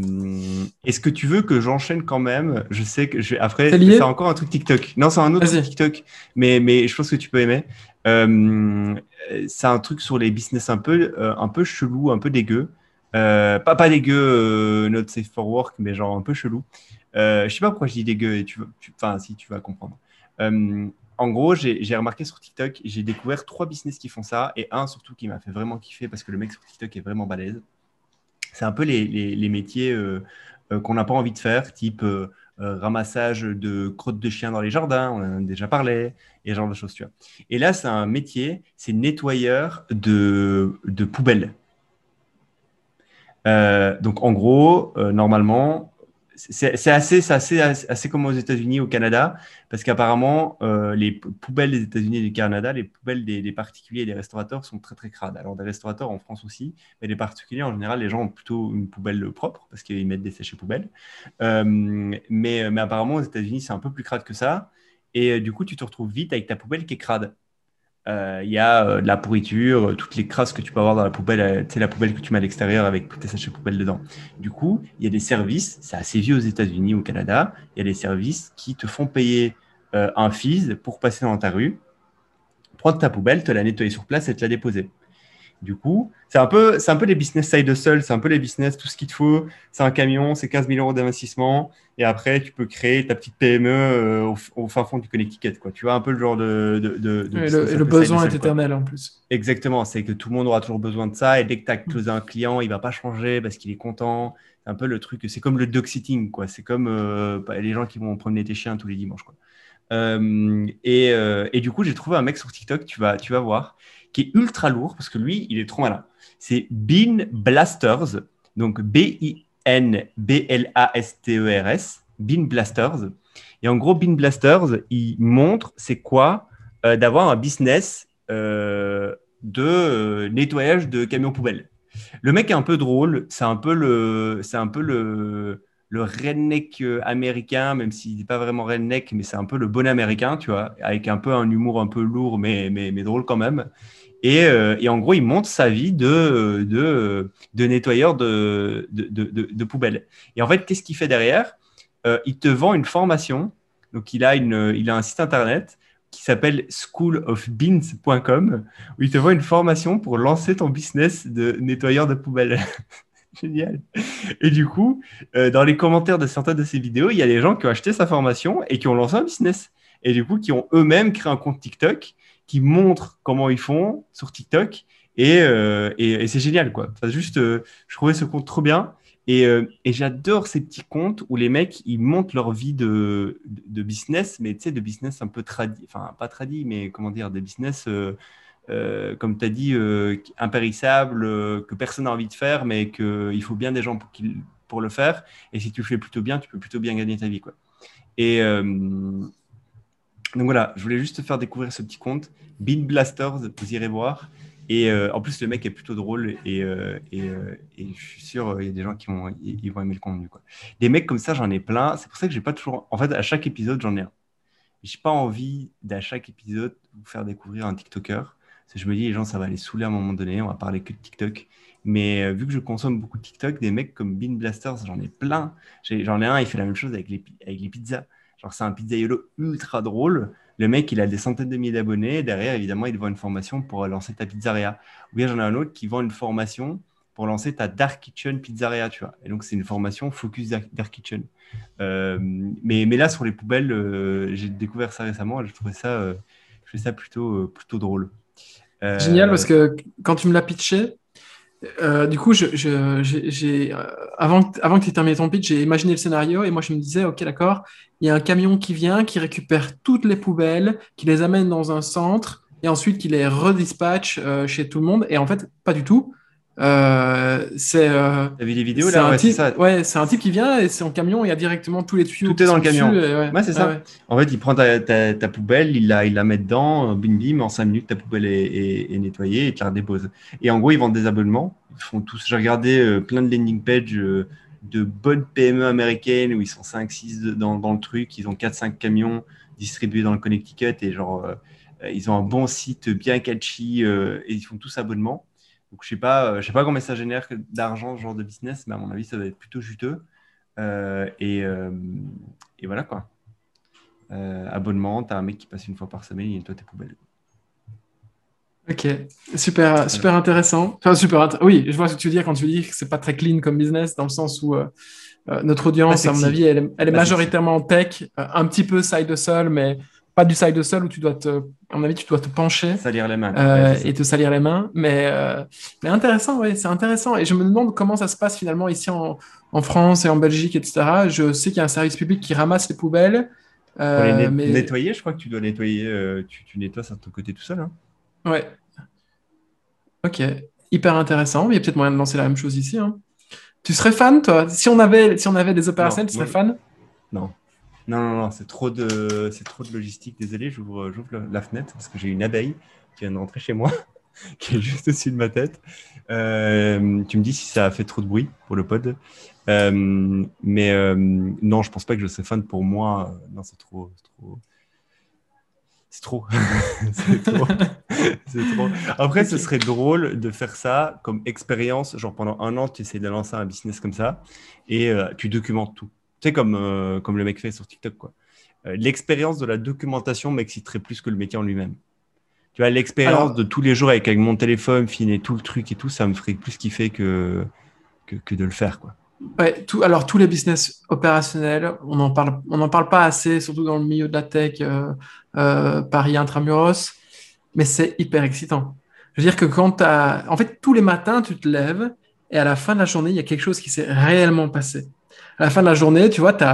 Est-ce que tu veux que j'enchaîne quand même? Je sais que je après, c'est encore un truc TikTok. Non, c'est un autre TikTok, mais, mais je pense que tu peux aimer. C'est un truc sur les business un peu, un peu chelou, un peu dégueu. pas, pas dégueu, not safe for work, mais genre un peu chelou. Euh, je ne sais pas pourquoi je dis dégueu, et tu, enfin, si tu vas comprendre. Euh, en gros, j'ai remarqué sur TikTok, j'ai découvert trois business qui font ça, et un surtout qui m'a fait vraiment kiffer parce que le mec sur TikTok est vraiment balèze. C'est un peu les, les, métiers euh, qu'on n'a pas envie de faire, type ramassage de crottes de chiens dans les jardins, on en a déjà parlé, et ce genre de choses, tu vois. Et là, c'est un métier, c'est nettoyeur de, de poubelles. donc, en gros, normalement, c'est assez, assez, assez comme aux États-Unis, au Canada, parce qu'apparemment, euh, les poubelles des États-Unis et du Canada, les poubelles des, particuliers et des restaurateurs sont très très crades. Alors, des restaurateurs en France aussi, mais les particuliers, en général, les gens ont plutôt une poubelle propre, parce qu'ils mettent des sachets poubelles. Euh, mais, apparemment, aux États-Unis, c'est un peu plus crade que ça. Et euh, du coup, tu te retrouves vite avec ta poubelle qui est crade. Euh, il y a euh, de la pourriture, euh, toutes les crasses que tu peux avoir dans la poubelle, c'est la poubelle que tu mets à l'extérieur avec tes sachets poubelles dedans. Du coup, il y a des services, c'est assez vieux aux États-Unis, au Canada, il y a des services qui te font payer un fees pour passer dans ta rue, prendre ta poubelle, te la nettoyer sur place et te la déposer. Du coup, c'est un peu, c'est un peu les business side hustle, c'est un peu les business, tout ce qu'il te faut. C'est un camion, c'est 15 000 euros d'investissement. Et après, tu peux créer ta petite PME euh, au, fin fond du Connecticut. Quoi. Tu vois, un peu le genre de. de,
et le, besoin est éternel en plus.
Exactement, c'est que tout le monde aura toujours besoin de ça. Et dès que tu as closé un client, il va pas changer parce qu'il est content. C'est un peu le truc, c'est comme le dog sitting. Quoi. C'est comme euh, bah, les gens qui vont promener tes chiens tous les dimanches. Quoi. Euh, et, et, du coup, j'ai trouvé un mec sur TikTok, tu vas, tu vas voir qui est ultra lourd parce que lui, il est trop malin. C'est Bean Blasters, donc B-I-N-B-L-A-S-T-E-R-S, e Bean Blasters. Et en gros, Bean Blasters, il montre c'est quoi euh, d'avoir un business euh, de euh, nettoyage de camions poubelles. Le mec est un peu drôle, c'est un peu le, c'est un peu le, redneck américain, même s'il n'est pas vraiment redneck, mais c'est un peu le bon américain, tu vois, avec un peu un humour un peu lourd, mais, mais drôle quand même. Euh, et, en gros, il monte sa vie de, de, de nettoyeur de, poubelles. Et en fait, qu'est-ce qu'il fait derrière? Euh, Il te vend une formation. Donc, il a, un site internet qui s'appelle schoolofbeans.com où il te vend une formation pour lancer ton business de nettoyeur de poubelles. Génial. Et du coup, euh, dans les commentaires de certaines de ces vidéos, il y a des gens qui ont acheté sa formation et qui ont lancé un business. Et du coup, qui ont eux-mêmes créé un compte TikTok qui montrent comment ils font sur TikTok. Et, euh, et, c'est génial, quoi. Enfin, juste, euh, je trouvais ce compte trop bien. Et, euh, et j'adore ces petits comptes où les mecs, ils montent leur vie de, de, business, mais tu sais, de business un peu tradit, enfin, pas tradit, mais comment dire, des business, comme tu as dit, impérissables, que personne n'a envie de faire, mais qu'il faut bien des gens pour, pour le faire. Et si tu le fais plutôt bien, tu peux plutôt bien gagner ta vie, quoi. Et, donc voilà, je voulais juste te faire découvrir ce petit compte. Bean Blasters, vous irez voir. Et euh, en plus, le mec est plutôt drôle et, euh, euh, je suis sûr il y a des gens qui vont, aimer le contenu. Des mecs comme ça, j'en ai plein. C'est pour ça que j'ai pas toujours. En fait, à chaque épisode, j'en ai un. J'ai pas envie d'à chaque épisode vous faire découvrir un TikToker. Parce que je me dis, les gens, ça va les saouler à un moment donné. On va parler que de TikTok. Mais vu que je consomme beaucoup de TikTok, des mecs comme Bean Blasters, j'en ai plein. J'en ai, un, il fait la même chose avec les pizzas. Genre, c'est un pizzaiolo ultra drôle. Le mec, il a des centaines de milliers d'abonnés. Derrière, évidemment, il vend une formation pour lancer ta pizzeria. Ou bien, j'en ai un autre qui vend une formation pour lancer ta Dark Kitchen Pizzeria. Et donc, c'est une formation focus Dark, Kitchen. Euh, mais, là, sur les poubelles, euh, j'ai découvert ça récemment je trouvais ça, euh, je ça plutôt, plutôt drôle.
Génial, parce que quand tu me l'as pitché, du coup, je, j'ai, avant, avant que tu termines ton pitch, j'ai imaginé le scénario et moi, je me disais, OK, d'accord, il y a un camion qui vient, qui récupère toutes les poubelles, qui les amène dans un centre et ensuite qui les redispatche chez tout le monde. Et en fait, pas du tout. Euh, c'est.
Euh, T'as vu les vidéos là?
ouais, c'est ça. Ouais, c'est un type qui vient et c'est en camion, il y a directement tous les tuyaux.
Tout est dans le camion. ouais, c'est ça. En fait, il prend ta, ta, poubelle, il la, il la met dedans, bim bim, en 5 minutes, ta poubelle est, est, nettoyée et tu la redéposes. Et en gros, ils vendent des abonnements. Ils font tous. J'ai regardé euh, plein de landing pages euh, de bonnes PME américaines où ils sont 5-6 dans, dans, le truc, ils ont 4-5 camions distribués dans le Connecticut et genre, ils ont un bon site bien catchy et ils font tous abonnements. Donc, je ne sais, pas, euh, je sais pas combien ça génère d'argent, ce genre de business, mais à mon avis, ça va être plutôt juteux. Euh, et, euh, et, voilà quoi. abonnement, tu as un mec qui passe une fois par semaine, il nettoie tes poubelles.
Ok, super, super intéressant. Enfin, super Oui, je vois ce que tu veux dire quand tu dis que c'est pas très clean comme business, dans le sens où notre audience, à mon avis, elle est, elle est majoritairement tech, un petit peu side hustle, mais pas du side hustle où tu dois te, à mon avis, tu dois te pencher.
Salir les mains.
Euh, et te salir les mains. Mais, euh, mais intéressant, oui, c'est intéressant. Et je me demande comment ça se passe finalement ici en, en France et en Belgique, etc. Je sais qu'il y a un service public qui ramasse les poubelles.
Euh, Pour les nettoyer, je crois que tu dois nettoyer, tu, tu nettoies ça de ton côté tout seul. Hein.
Ouais. Ok, hyper intéressant. Il y a peut-être moyen de lancer la même chose ici. Hein. Tu serais fan, toi? Si on, avait, si on avait des opérationnels, tu serais fan?
Non. Non, non, non, c'est trop de, c'est trop de logistique. Désolé, j'ouvre, j'ouvre la fenêtre parce que j'ai une abeille qui vient de rentrer chez moi, qui est juste au-dessus de ma tête. Euh, tu me dis si ça a fait trop de bruit pour le pod. Euh, mais euh, non, je pense pas que je serais fan pour moi. Non, c'est trop. C'est trop. c'est trop. c'est trop. Après, ce serait drôle de faire ça comme expérience. Genre pendant un an, tu essaies de lancer un business comme ça et tu documentes tout comme, euh, comme le mec fait sur TikTok. quoi. Euh, l'expérience de la documentation m'exciterait plus que le métier en lui-même. Tu vois, l'expérience de tous les jours avec, avec, mon téléphone, filmer tout le truc et tout, ça me ferait plus kiffer que, que, que de le faire. Quoi.
Ouais, tout, alors tous les business opérationnels, on n'en parle, on en parle pas assez, surtout dans le milieu de la tech, euh, Paris intramuros, mais c'est hyper excitant. Je veux dire que quand tu as... En fait, tous les matins, tu te lèves et à la fin de la journée, il y a quelque chose qui s'est réellement passé à la fin de la journée, tu vois, tu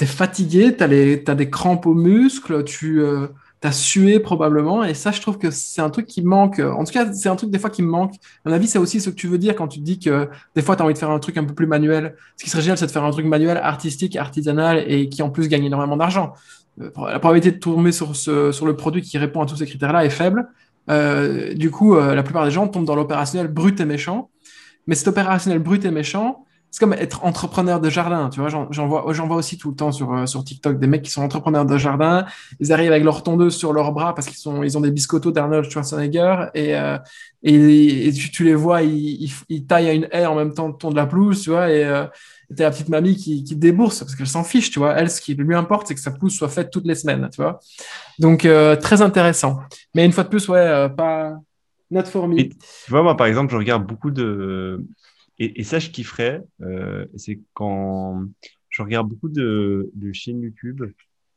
es fatigué, tu as, des crampes aux muscles, tu euh, as sué probablement. Et ça, je trouve que c'est un truc qui manque. En tout cas, c'est un truc des fois qui me manque. À mon avis, c'est aussi ce que tu veux dire quand tu dis que des fois, tu as envie de faire un truc un peu plus manuel. Ce qui serait génial, c'est de faire un truc manuel, artistique, artisanal et qui en plus gagne énormément d'argent. Euh, la probabilité de tomber sur, ce, sur le produit qui répond à tous ces critères-là est faible. Euh, du coup, la plupart des gens tombent dans l'opérationnel brut et méchant. Mais cet opérationnel brut et méchant, c'est comme être entrepreneur de jardin, tu vois. J'en vois, aussi tout le temps sur, euh, sur TikTok des mecs qui sont entrepreneurs de jardin. Ils arrivent avec leur tondeuse sur leurs bras parce qu'ils ont des biscottos d'Arnold Schwarzenegger et, euh, tu, les vois, ils, taillent à une haie en même temps de la pelouse, tu vois. Et euh, la petite mamie qui, débourse parce qu'elle s'en fiche, tu vois. Elle, ce qui lui importe, c'est que sa pelouse soit faite toutes les semaines, tu vois. Donc euh, très intéressant. Mais une fois de plus, ouais, pas notre fourmi.
Tu vois, moi, par exemple, je regarde beaucoup de et, ça, je kifferais. Euh, c'est quand je regarde beaucoup de, chaînes YouTube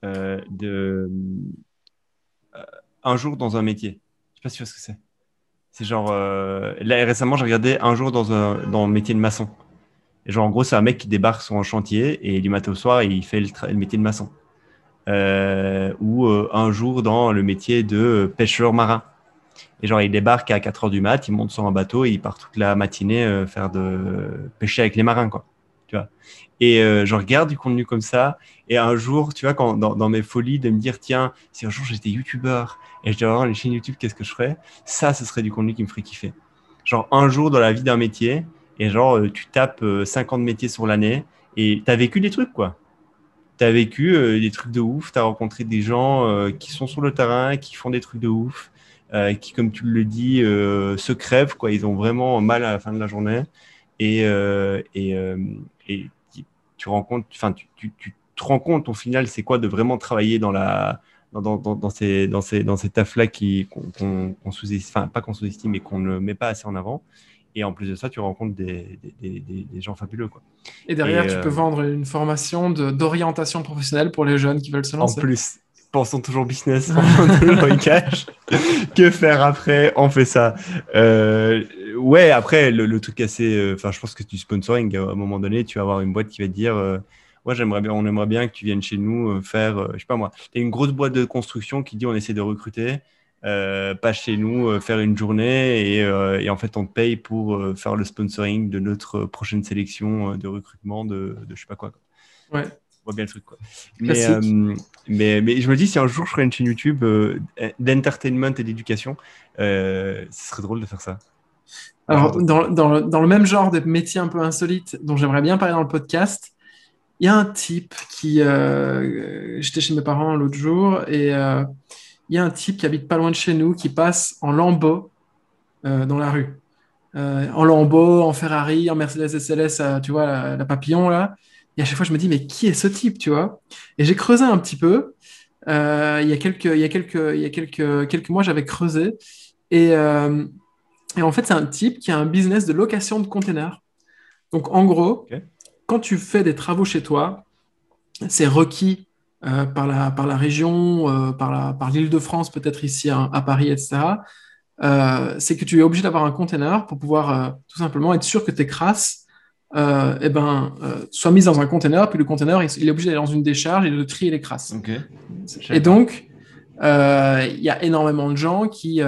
euh, de euh, un jour dans un métier. Je sais pas si tu vois ce que c'est. C'est genre euh, là récemment, j'ai regardé un jour dans un dans le métier de maçon. Et genre en gros, c'est un mec qui débarque sur un chantier et du matin au soir, il fait le, le métier de maçon. Ou un jour dans le métier de pêcheur marin. Et genre, il débarque à 4 heures du mat, il monte sur un bateau et il part toute la matinée euh, faire de pêcher avec les marins, quoi. Tu vois. Et euh, je regarde du contenu comme ça. Et un jour, tu vois, quand, dans, dans mes folies, de me dire, tiens, si un jour j'étais youtubeur et je devais avoir une chaîne YouTube, qu'est-ce que je ferais? Ça, ce serait du contenu qui me ferait kiffer. Genre, un jour dans la vie d'un métier, et genre, euh, tu tapes 50 métiers sur l'année et tu as vécu des trucs, quoi. Tu as vécu des trucs de ouf, tu as rencontré des gens qui sont sur le terrain, qui font des trucs de ouf, euh, qui, comme tu le dis, euh, se crèvent. Quoi. Ils ont vraiment mal à la fin de la journée. Et, euh, et, et tu, rencontres, enfin, tu, tu, tu, te rends compte au final, c'est quoi de vraiment travailler dans la dans, dans, dans, ces dans ces dans ces tafs là qui qu'on sous-estime, enfin pas qu'on sous-estime, mais qu'on ne met pas assez en avant. et en plus de ça, tu rencontres des, des, gens fabuleux. Quoi.
Et derrière, tu peux vendre une formation d'orientation professionnelle pour les jeunes qui veulent se lancer.
En plus, pensons toujours business, cash. que faire après? On fait ça. Euh, ouais, après, le, truc assez. Euh, enfin, je pense que du sponsoring, à un moment donné, tu vas avoir une boîte qui va te dire. Euh, moi, j'aimerais bien, on aimerait bien que tu viennes chez nous faire, je sais pas moi, tu as une grosse boîte de construction qui dit on essaie de recruter, pas chez nous, faire une journée et, en fait on te paye pour faire le sponsoring de notre prochaine sélection de recrutement de, de je sais pas quoi.
Ouais
voit bien le truc. Quoi. Mais, euh, mais, mais, je me dis, si un jour je ferais une chaîne YouTube euh, d'entertainment et d'éducation, euh, ce serait drôle de faire ça.
Alors, dans, dans, dans, le même genre de métier un peu insolite dont j'aimerais bien parler dans le podcast, il y a un type qui. J'étais chez mes parents l'autre jour et il y a un type qui habite pas loin de chez nous qui passe en lambeau dans la rue. en lambeau, en Ferrari, en Mercedes SLS, tu vois, la papillon là. Et à chaque fois, je me dis, mais qui est ce type, tu vois? Et j'ai creusé un petit peu. Euh, il y a quelques, il y a quelques, il y a quelques, quelques mois, j'avais creusé. Et, euh, et, en fait, c'est un type qui a un business de location de containers. Donc, en gros, quand tu fais des travaux chez toi, c'est requis euh, par, la, par la région, par, la, par l'île de France, peut-être ici à, à Paris, etc. c'est que tu es obligé d'avoir un container pour pouvoir tout simplement être sûr que tes crasses euh, eh ben, euh, soit mise dans un conteneur, puis le conteneur, il, est obligé d'aller dans une décharge et de trier les crasses. Et donc, euh, il y a énormément de gens qui,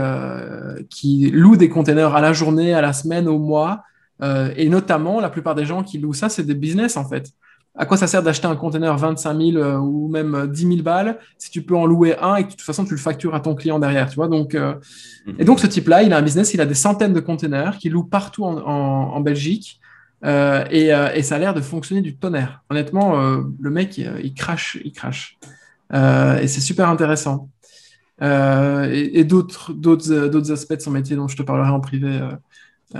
qui louent des conteneurs à la journée, à la semaine, au mois. et notamment, la plupart des gens qui louent ça, c'est des business en fait. À quoi ça sert d'acheter un conteneur 25 000 ou même 10 000 balles si tu peux en louer un et que de toute façon tu le factures à ton client derrière, tu vois? Donc, mhm. Et donc ce type-là, il a un business, il a des centaines de conteneurs qu'il loue partout en, en Belgique euh, euh, et, ça a l'air de fonctionner du tonnerre. Honnêtement, euh, le mec, il, crache, il crache. et c'est super intéressant. et, d'autres, d'autres, d'autres aspects de son métier dont je te parlerai en privé.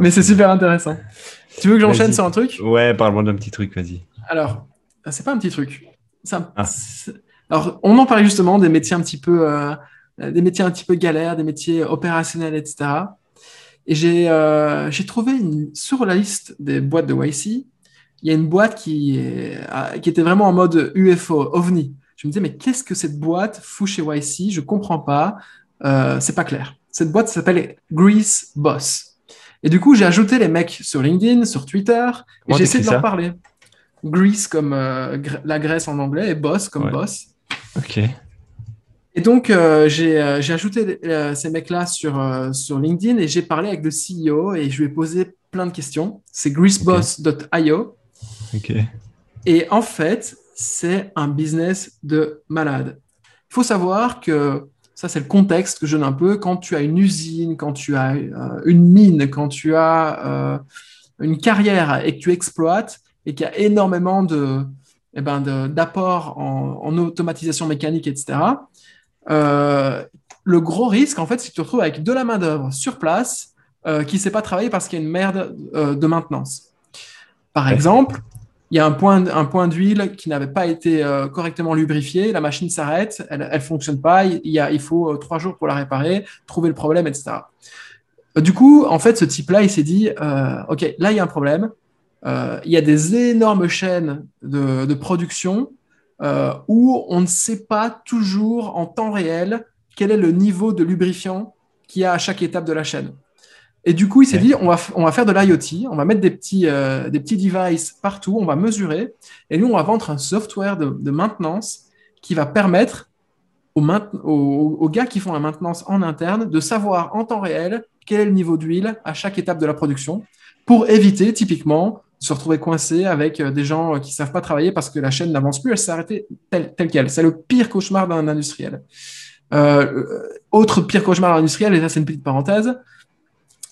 Mais c'est super intéressant. Tu veux que j'enchaîne sur un truc?
Ouais, parle-moi d'un petit truc, vas-y.
Alors, c'est pas un petit truc. Ah. Alors, on en parlait justement des métiers un petit peu, des métiers un petit peu galères, des métiers opérationnels, etc. Et euh, j'ai trouvé une, sur la liste des boîtes de YC, il y a une boîte qui, qui était vraiment en mode UFO, OVNI. Je me disais, mais qu'est-ce que cette boîte fout chez YC Je ne comprends pas. Euh, c'est pas clair. Cette boîte s'appelle Grease Boss. Et du coup, j'ai ajouté les mecs sur LinkedIn, sur Twitter, et j'ai essayé de leur parler. Grease comme euh, la Grèce en anglais et Boss comme boss.
Ok.
Et donc, euh, euh, j'ai ajouté euh, ces mecs-là sur, sur LinkedIn et j'ai parlé avec le CEO et je lui ai posé plein de questions. C'est greaseboss.io. Et en fait, c'est un business de malade. Il faut savoir que ça, c'est le contexte que je donne un peu. Quand tu as une usine, quand tu as une mine, quand tu as une carrière et que tu exploites et qu'il y a énormément de, eh ben d'apports en, en, automatisation mécanique, etc., euh, le gros risque, en fait, c'est que tu te retrouves avec de la main-d'œuvre sur place euh, qui ne sait pas travailler parce qu'il y a une merde euh, de maintenance. Par exemple, il y a un point, un point d'huile qui n'avait pas été correctement lubrifié, la machine s'arrête, elle ne fonctionne pas, il, y a, il faut trois jours pour la réparer, trouver le problème, etc. Du coup, en fait, ce type-là, il s'est dit, OK, là, il y a un problème, il y a des énormes chaînes de, de production euh, où on ne sait pas toujours en temps réel quel est le niveau de lubrifiant qu'il y a à chaque étape de la chaîne. Et du coup, il s'est dit, on va, on va faire de l'IoT, on va mettre des petits, euh, des petits devices partout, on va mesurer, et nous, on va vendre un software de, maintenance qui va permettre aux, aux, gars qui font la maintenance en interne de savoir en temps réel quel est le niveau d'huile à chaque étape de la production pour éviter typiquement se retrouver coincé avec euh, des gens euh, qui ne savent pas travailler parce que la chaîne n'avance plus, elle s'est arrêtée telle, qu'elle. C'est le pire cauchemar d'un industriel. Euh, autre pire cauchemar industriel, et ça c'est une petite parenthèse,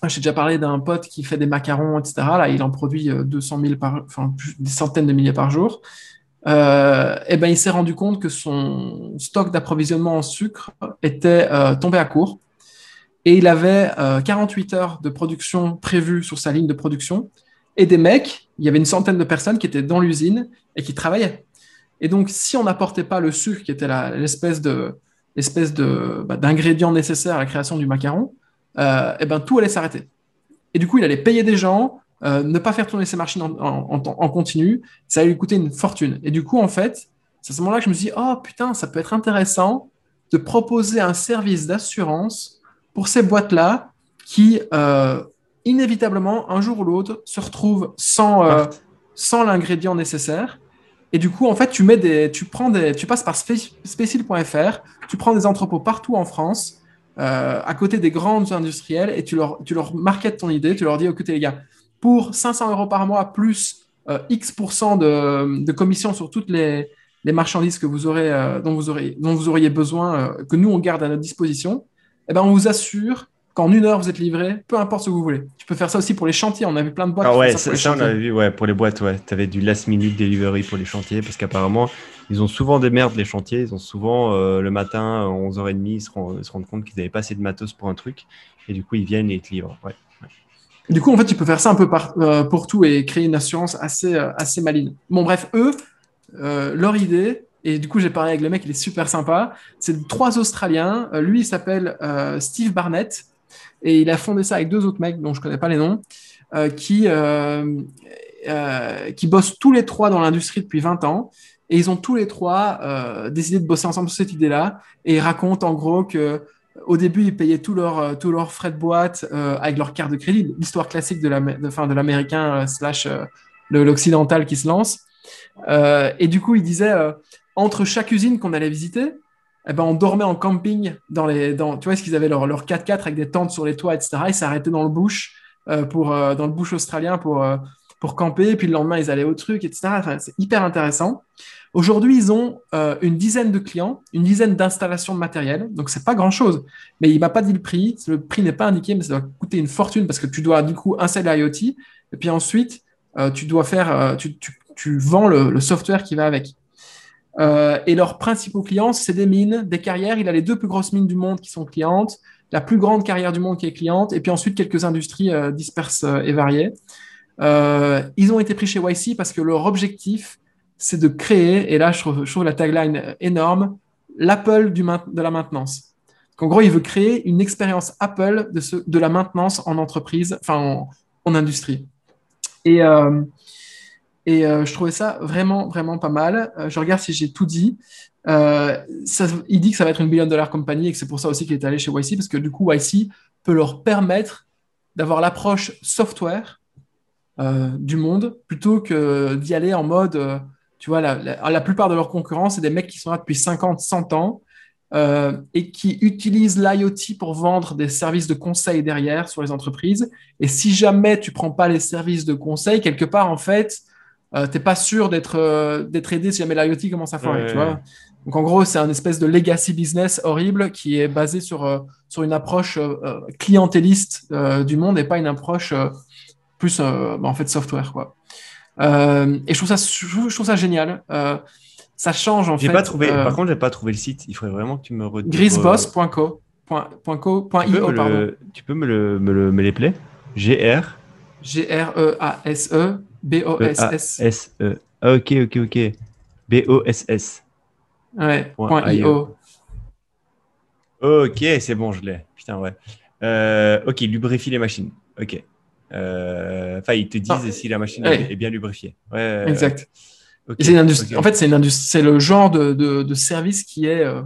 j'ai déjà parlé d'un pote qui fait des macarons, etc. Là, il en produit 200 000 par, enfin, des centaines de milliers par jour. et eh ben, il s'est rendu compte que son stock d'approvisionnement en sucre était tombé à court. Et il avait 48 heures de production prévues sur sa ligne de production et des mecs, il y avait une centaine de personnes qui étaient dans l'usine et qui travaillaient. Et donc, si on n'apportait pas le sucre, qui était l'espèce bah, d'ingrédient nécessaire à la création du macaron, et eh ben, tout allait s'arrêter. Et du coup, il allait payer des gens, ne pas faire tourner ses machines en, en, continu, ça allait lui coûter une fortune. Et du coup, en fait, c'est à ce moment-là que je me suis dit, oh putain, ça peut être intéressant de proposer un service d'assurance pour ces boîtes-là qui, euh, inévitablement, un jour ou l'autre, se retrouvent sans, euh, sans l'ingrédient nécessaire. Et du coup, en fait, tu, mets des, tu, prends des, tu passes par Special.fr, tu prends des entrepôts partout en France, euh, à côté des grandes industrielles, et tu leur, tu leur marketes ton idée, tu leur dis, écoutez les gars, pour 500 euros par mois plus X% de, de commission sur toutes les, les marchandises que vous aurez, euh, dont, vous aurez, dont vous auriez besoin, euh, que nous, on garde à notre disposition, eh ben, on vous assure qu'en une heure, vous êtes livré, peu importe ce que vous voulez. Tu peux faire ça aussi pour les chantiers. On a vu plein de boîtes.
Ah ouais, ça, ça, on avait vu, ouais, pour les boîtes, ouais. Tu avais du last minute delivery pour les chantiers parce qu'apparemment, ils ont souvent des merdes, les chantiers. Ils ont souvent euh, le matin, 11h30, ils se, rendent, compte qu'ils n'avaient pas assez de matos pour un truc. Et du coup, ils viennent et ils te livrent. Ouais.
Du coup, en fait, tu peux faire ça un peu pour tout et créer une assurance assez, assez maligne. Bon, bref, eux, euh, leur idée, et du coup j'ai parlé avec le mec, il est super sympa, c'est trois Australiens, euh, lui il s'appelle euh, Steve Barnett, et il a fondé ça avec deux autres mecs dont je connais pas les noms, qui, qui bossent tous les trois dans l'industrie depuis 20 ans, et ils ont tous les trois décidé de bosser ensemble sur cette idée-là, et ils racontent en gros que au début, ils payaient tous leurs tous leurs frais de boîte avec leur carte de crédit, l'histoire classique de l'américain la, de, slash l'occidental qui se lance. Euh, et du coup, il disait, euh, entre chaque usine qu'on allait visiter, eh ben, on dormait en camping dans les, dans, tu vois, ce qu'ils avaient leur, leur 4x4 avec des tentes sur les toits, etc. Ils s'arrêtaient dans le bush, euh, pour, dans le bush australien pour, pour camper. Puis le lendemain, ils allaient au truc, etc. c'est hyper intéressant. Aujourd'hui, ils ont une dizaine de clients, une dizaine d'installations de matériel. Donc, c'est pas grand chose. Mais il m'a pas dit le prix. Le prix n'est pas indiqué, mais ça doit coûter une fortune parce que tu dois, du coup, installer l'IoT. Et puis ensuite, tu dois faire, tu, tu, tu vends le, software qui va avec. Euh, et leurs principaux clients, c'est des mines, des carrières. Il a les deux plus grosses mines du monde qui sont clientes, la plus grande carrière du monde qui est cliente, et puis ensuite quelques industries euh, disperses euh, et variées. ils ont été pris chez YC parce que leur objectif, c'est de créer, et là je trouve, la tagline énorme, l'Apple de la maintenance. En gros, il veut créer une expérience Apple de la maintenance en entreprise, enfin en, en industrie. Et et euh, je trouvais ça vraiment, vraiment pas mal. Euh, je regarde si j'ai tout dit. Euh, ça, il dit que ça va être une billion dollar compagnie et que c'est pour ça aussi qu'il est allé chez YC, parce que du coup, YC peut leur permettre d'avoir l'approche software du monde plutôt que d'y aller en mode, tu vois, la, la, plupart de leurs concurrents, c'est des mecs qui sont là depuis 50, 100 ans et qui utilisent l'IoT pour vendre des services de conseil derrière sur les entreprises. Et si jamais tu prends pas les services de conseil, quelque part, en fait, euh, t'es pas sûr d'être euh, aidé si jamais l'IoT commence à foirer, tu vois. Donc en gros, c'est un espèce de legacy business horrible qui est basé sur, euh, sur une approche clientéliste du monde et pas une approche plus bah, en fait software quoi. et je trouve ça je trouve ça génial. ça change en fait.
Pas trouvé, par contre, j'ai pas trouvé le site. Il faudrait vraiment que tu me
retrouves. Grisboss.co. pardon.
Tu peux me, le, me, le, me les play GR.
G-R-E-A-S-E B-O-S-S.
S-E. Ah, ok, ok, ok. B-O-S-S.
Ouais, point .io.
Ok, c'est bon, je l'ai. Putain, ouais. Euh, ok, lubrifie les machines. Ok. Euh, enfin, ils te disent ah, si la machine est bien lubrifiée. Ouais,
exact. Une. En fait, c'est c'est le genre de, de, service qui est euh,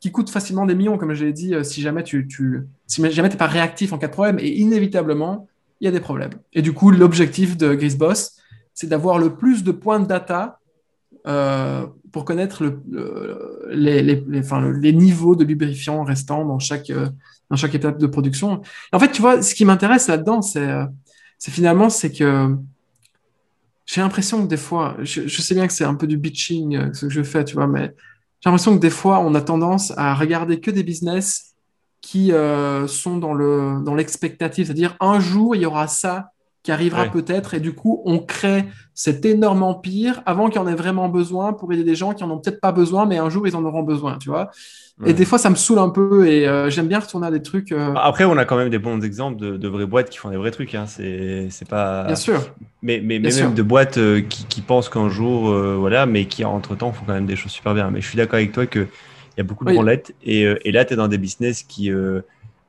qui coûte facilement des millions, comme je l'ai dit, si jamais tu, tu si jamais t'es pas réactif en cas de problème, et inévitablement, il y a des problèmes. Et du coup, l'objectif de Grisboss, c'est d'avoir le plus de points de data euh, pour connaître le, les, niveaux de lubrifiant restants dans chaque, euh, dans chaque étape de production. en fait, tu vois, ce qui m'intéresse là-dedans, c'est euh, finalement, c'est que j'ai l'impression que des fois, je, je sais bien que c'est un peu du bitching ce que je fais, tu vois, mais j'ai l'impression que des fois, on a tendance à regarder que des business qui euh, sont dans le dans l'expectative, c'est-à-dire un jour il y aura ça qui arrivera peut-être et du coup on crée cet énorme empire avant qu'il y en ait vraiment besoin pour aider des gens qui en ont peut-être pas besoin mais un jour ils en auront besoin, tu vois. Et des fois ça me saoule un peu et euh, j'aime bien retourner à des trucs. Euh,
Après on a quand même des bons exemples de, de vraies boîtes qui font des vrais trucs, hein. c'est pas.
Bien sûr.
Mais mais, même de boîtes qui, qui pensent qu'un jour voilà mais qui entre temps font quand même des choses super bien. Mais je suis d'accord avec toi que il y a beaucoup de oui. Et, euh, et, là, tu es dans des business qui. Euh,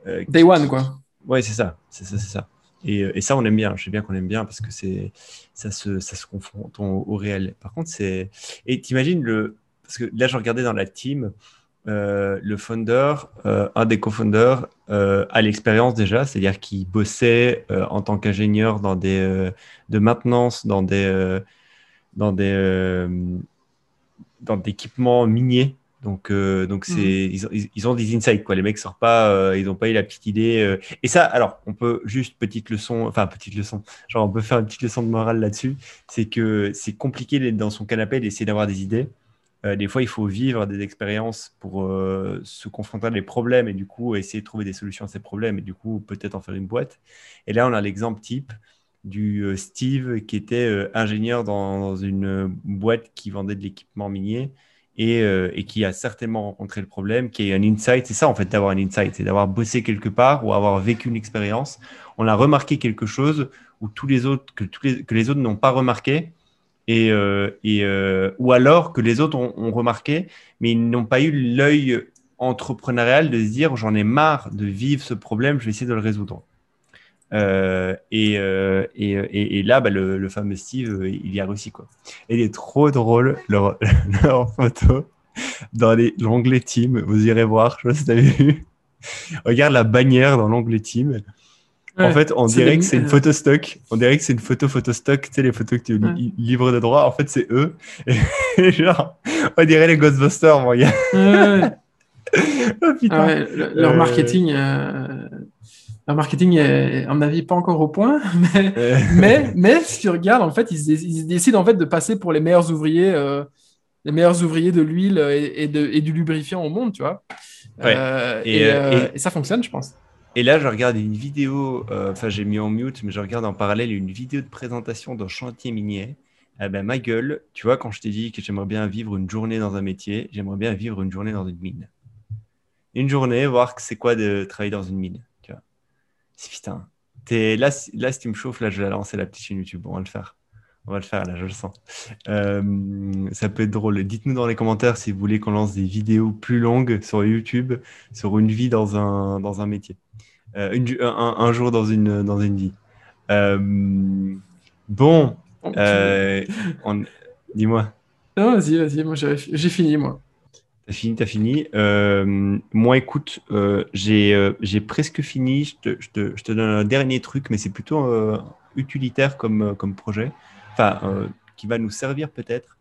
euh, Day one, quoi.
Ouais, c'est ça. C'est ça, c'est ça. Et, et, ça, on aime bien. Je sais bien qu'on aime bien parce que c'est ça se, ça se confronte au, réel. Par contre, c'est. Et t'imagines le. Parce que là, je regardais dans la team, euh, le founder, euh, un des co-founders, euh, a l'expérience déjà, c'est-à-dire qu'il bossait en tant qu'ingénieur dans des de maintenance dans des dans des dans d'équipements miniers. Donc, donc c'est, mhm. ils, ils, ont des insights, quoi. Les mecs sortent pas, ils n'ont pas eu la petite idée. Et ça, alors, on peut juste petite leçon, enfin, petite leçon, genre, on peut faire une petite leçon de morale là-dessus. C'est que c'est compliqué d'être dans son canapé, d'essayer d'avoir des idées. Euh, des fois, il faut vivre des expériences pour euh, se confronter à des problèmes et du coup essayer de trouver des solutions à ces problèmes et du coup peut-être en faire une boîte. Et là, on a l'exemple type du euh, Steve qui était ingénieur dans, une boîte qui vendait de l'équipement minier et, et, qui a certainement rencontré le problème, qui a un insight. C'est ça en fait d'avoir un insight, c'est d'avoir bossé quelque part ou avoir vécu une expérience. On a remarqué quelque chose où tous les autres, que, tous les, que les autres n'ont pas remarqué et, euh, euh, ou alors que les autres ont, remarqué, mais ils n'ont pas eu l'œil entrepreneurial de se dire j'en ai marre de vivre ce problème, je vais essayer de le résoudre. Euh, et, et, et, là, bah, le, fameux Steve, il y a réussi. Quoi. Et il est trop drôle, leur, leur photo, dans l'onglet Team. Vous irez voir, je sais pas si vu. Regarde la bannière dans l'onglet Team en fait, on dirait que c'est une photo stock. On dirait que c'est une photo photo stock. Tu sais, les photos que tu ouais. livres de droit. En fait, c'est eux. Et, genre, on dirait les Ghostbusters, mon gars.
oh, putain. Leur euh, marketing. Euh, leur marketing est, à mon avis, pas encore au point, mais, mais, mais, si tu regardes, en fait, ils, décident en fait de passer pour les meilleurs ouvriers, euh, les meilleurs ouvriers de l'huile et, de, et, du lubrifiant au monde, tu vois. et, ça fonctionne, je pense.
Et là, je regarde une vidéo, euh, enfin, j'ai mis en mute, mais je regarde en parallèle une vidéo de présentation d'un chantier minier. Eh ben, ma gueule, tu vois, quand je t'ai dit que j'aimerais bien vivre une journée dans un métier, j'aimerais bien vivre une journée dans une mine. Une journée, voir que c'est quoi de travailler dans une mine. Putain. Es, là, là, si tu me chauffes, là, je vais lancer la petite chaîne YouTube. On va le faire. On va le faire, là, je le sens. Euh, ça peut être drôle. Dites-nous dans les commentaires si vous voulez qu'on lance des vidéos plus longues sur YouTube sur une vie dans un, dans un métier. Euh, une, un, jour dans une, dans une vie. Euh, bon, euh, dis-moi.
Non, vas-y, vas-y, moi j'ai fini, moi.
T'as fini, t'as fini. moi, écoute, j'ai presque fini. Je te, je, te, je te, donne un dernier truc, mais c'est plutôt utilitaire comme, comme projet, enfin, qui va nous servir peut-être.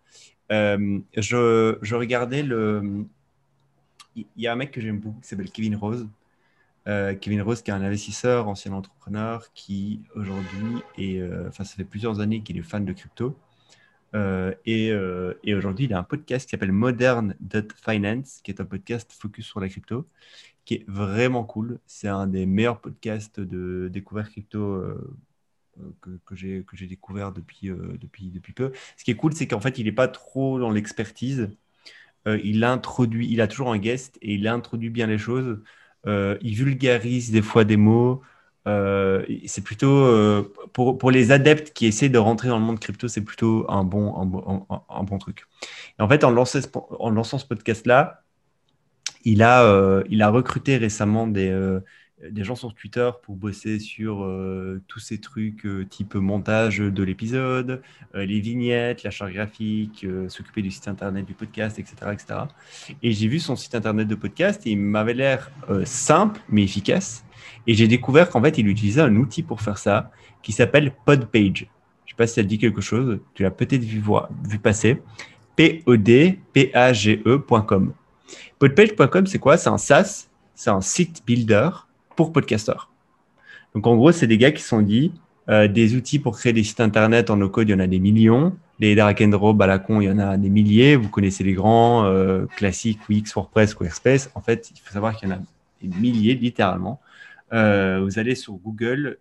je, je regardais le. Il y a un mec que j'aime beaucoup qui s'appelle Kevin Rose. Euh, Kevin Rose, qui est un investisseur, ancien entrepreneur, qui aujourd'hui, euh, enfin, ça fait plusieurs années qu'il est fan de crypto. Euh, et, et aujourd'hui, il a un podcast qui s'appelle Modern Finance, qui est un podcast focus sur la crypto, qui est vraiment cool. C'est un des meilleurs podcasts de découverte crypto que, que j'ai découvert depuis, depuis, depuis peu. Ce qui est cool, c'est qu'en fait, il n'est pas trop dans l'expertise. il introduit, il a toujours un guest et il introduit bien les choses. Euh, il vulgarise des fois des mots. Euh, c'est plutôt euh, pour, pour, les adeptes qui essaient de rentrer dans le monde crypto, c'est plutôt un bon, un, un, bon truc. Et en fait, en lançant, en lançant ce podcast-là, il, a il a recruté récemment des, des gens sur Twitter pour bosser sur euh, tous ces trucs euh, type montage de l'épisode, euh, les vignettes, la charte graphique, s'occuper du site internet du podcast, etc. etc. Et j'ai vu son site internet de podcast et il m'avait l'air simple mais efficace. Et j'ai découvert qu'en fait, il utilisait un outil pour faire ça qui s'appelle Podpage. Je ne sais pas si ça te dit quelque chose, tu l'as peut-être vu, vu passer. P-O-D-P-A-G-E.com. Podpage.com, c'est quoi? C'est un SaaS, c'est un site builder pour podcasters. Donc en gros, c'est des gars qui sont dit euh, des outils pour créer des sites internet en no code, il y en a des millions. Les drag and drop à la con, il y en a des milliers. Vous connaissez les grands euh, classiques, Wix, WordPress, Squarespace. En fait, il faut savoir qu'il y en a des milliers, littéralement. Euh, vous allez sur Google,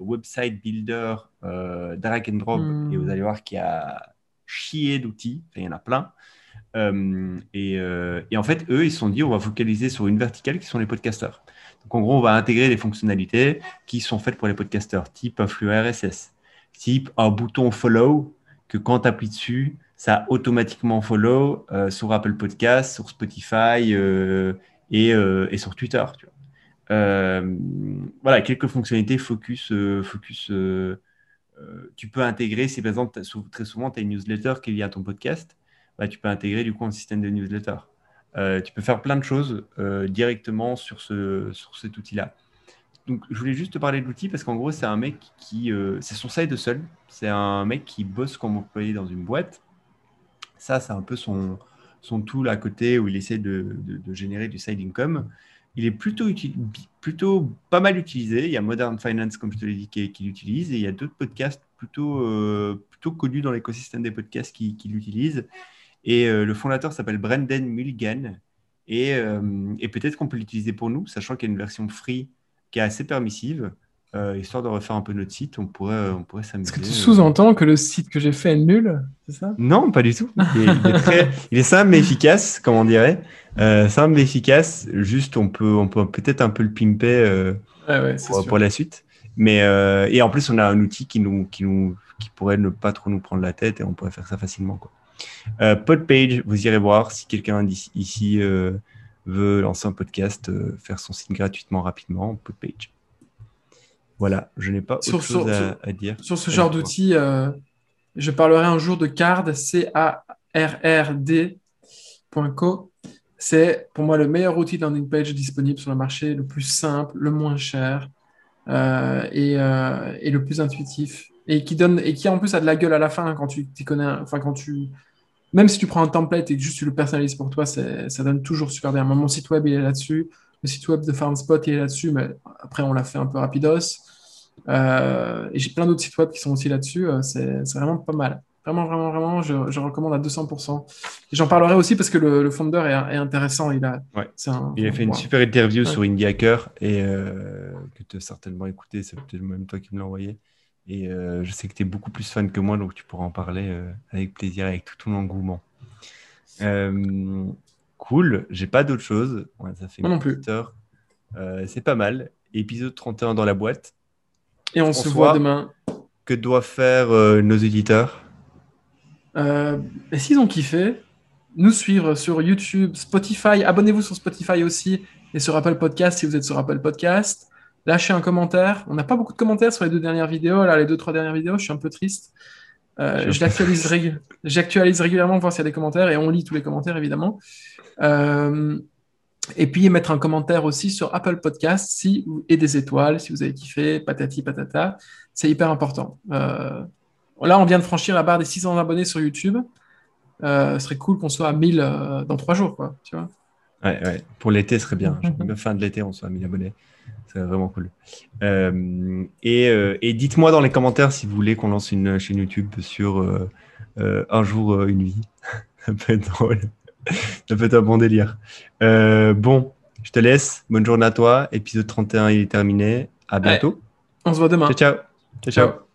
Website Builder, drag and drop, et vous allez voir qu'il y a chier d'outils. il y en a plein. Et, et, en fait, eux, ils se sont dit, on va focaliser sur une verticale qui sont les podcasters. En gros, on va intégrer des fonctionnalités qui sont faites pour les podcasteurs, type flux RSS, type un bouton follow que quand tu appuies dessus, ça automatiquement follow euh, sur Apple Podcast, sur Spotify euh, et, euh, et, sur Twitter. Voilà, quelques fonctionnalités focus, focus tu peux intégrer, si par exemple, très souvent, tu as une newsletter qui est liée à ton podcast, bah, tu peux intégrer du coup un système de newsletter. Tu peux faire plein de choses directement sur, ce, sur cet outil-là. Donc, je voulais juste te parler de l'outil parce qu'en gros, c'est un mec qui. c'est son side seul. C'est un mec qui bosse comme employé dans une boîte. Ça, c'est un peu son, son tool à côté où il essaie de, générer du side income. Il est plutôt, plutôt pas mal utilisé. Il y a Modern Finance, comme je te l'ai dit, qui, l'utilise. Et il y a d'autres podcasts plutôt, euh, plutôt connus dans l'écosystème des podcasts qui, l'utilisent. Et euh, le fondateur s'appelle Brendan Mulligan. Et, euh, et peut-être qu'on peut l'utiliser pour nous, sachant qu'il y a une version free qui est assez permissive. Euh, histoire de refaire un peu notre site, on pourrait, on pourrait s'amuser.
Est-ce que tu sous-entends que le site que j'ai fait est nul C'est ça?
Non, pas du tout. Il est, simple mais efficace, comme on dirait. Euh, simple mais efficace. Juste, on peut, on peut peut-être un peu le pimper euh, pour, la suite. Mais et en plus, on a un outil qui nous, qui nous, qui pourrait ne pas trop nous prendre la tête et on pourrait faire ça facilement. Quoi. Podpage, vous irez voir si quelqu'un ici veut lancer un podcast, faire son site gratuitement rapidement. Podpage. Voilà, je n'ai pas autre sur, chose à, dire.
Sur ce genre d'outil, euh, je parlerai un jour de Card, C-A-R-R-D.co. C'est pour moi le meilleur outil de landing page disponible sur le marché, le plus simple, le moins cher euh, euh, et, le plus intuitif. Et qui, donne, et qui en plus a de la gueule à la fin quand tu connais. Enfin, quand tu, même si tu prends un template et que juste tu le personnalises pour toi, ça donne toujours super bien. Mon site web, il est là-dessus. Le site web de FarmSpot, il est là-dessus, mais après, on l'a fait un peu rapidos. Euh, et j'ai plein d'autres sites web qui sont aussi là-dessus. Euh, c'est vraiment pas mal. Vraiment, vraiment, vraiment, je, recommande à 200%. J'en parlerai aussi parce que le, le founder est, intéressant. Il a,
il a fait une super interview sur Indie Hacker et euh, que tu as certainement écouté. C'est peut-être même toi qui me l'as envoyé. Et je sais que tu es beaucoup plus fan que moi, donc tu pourras en parler avec plaisir, avec tout ton engouement. cool, j'ai pas d'autre chose. ça fait
non plus.
heure. c'est pas mal. Épisode 31 dans la boîte.
Et on se voit demain.
Que doivent faire euh, nos éditeurs?
Euh, S'ils ont kiffé, nous suivre sur YouTube, Spotify? Abonnez-vous sur Spotify aussi et sur Apple Podcast si vous êtes sur Apple Podcast. Lâchez un commentaire. On n'a pas beaucoup de commentaires sur les deux dernières vidéos. Là, les deux, trois dernières vidéos, je suis un peu triste. Euh, J'actualise régulièrement pour voir s'il y a des commentaires et on lit tous les commentaires évidemment. Euh, et puis mettre un commentaire aussi sur Apple Podcast si, et des étoiles si vous avez kiffé, patati patata. C'est hyper important. Euh, là, on vient de franchir la barre des 600 abonnés sur YouTube. Euh, ce serait cool qu'on soit à 1000 euh, dans trois jours. Quoi, tu vois
ouais, ouais. Pour l'été, ce serait bien. Fin de l'été, on soit à 1000 abonnés. C'est vraiment cool. et, et dites-moi dans les commentaires si vous voulez qu'on lance une chaîne YouTube sur un jour, une vie. Ça peut être drôle. Ça peut être un bon délire. Euh, bon, je te laisse. Bonne journée à toi. Épisode 31 il est terminé. À bientôt.
On se voit demain.
ciao. ciao. ciao.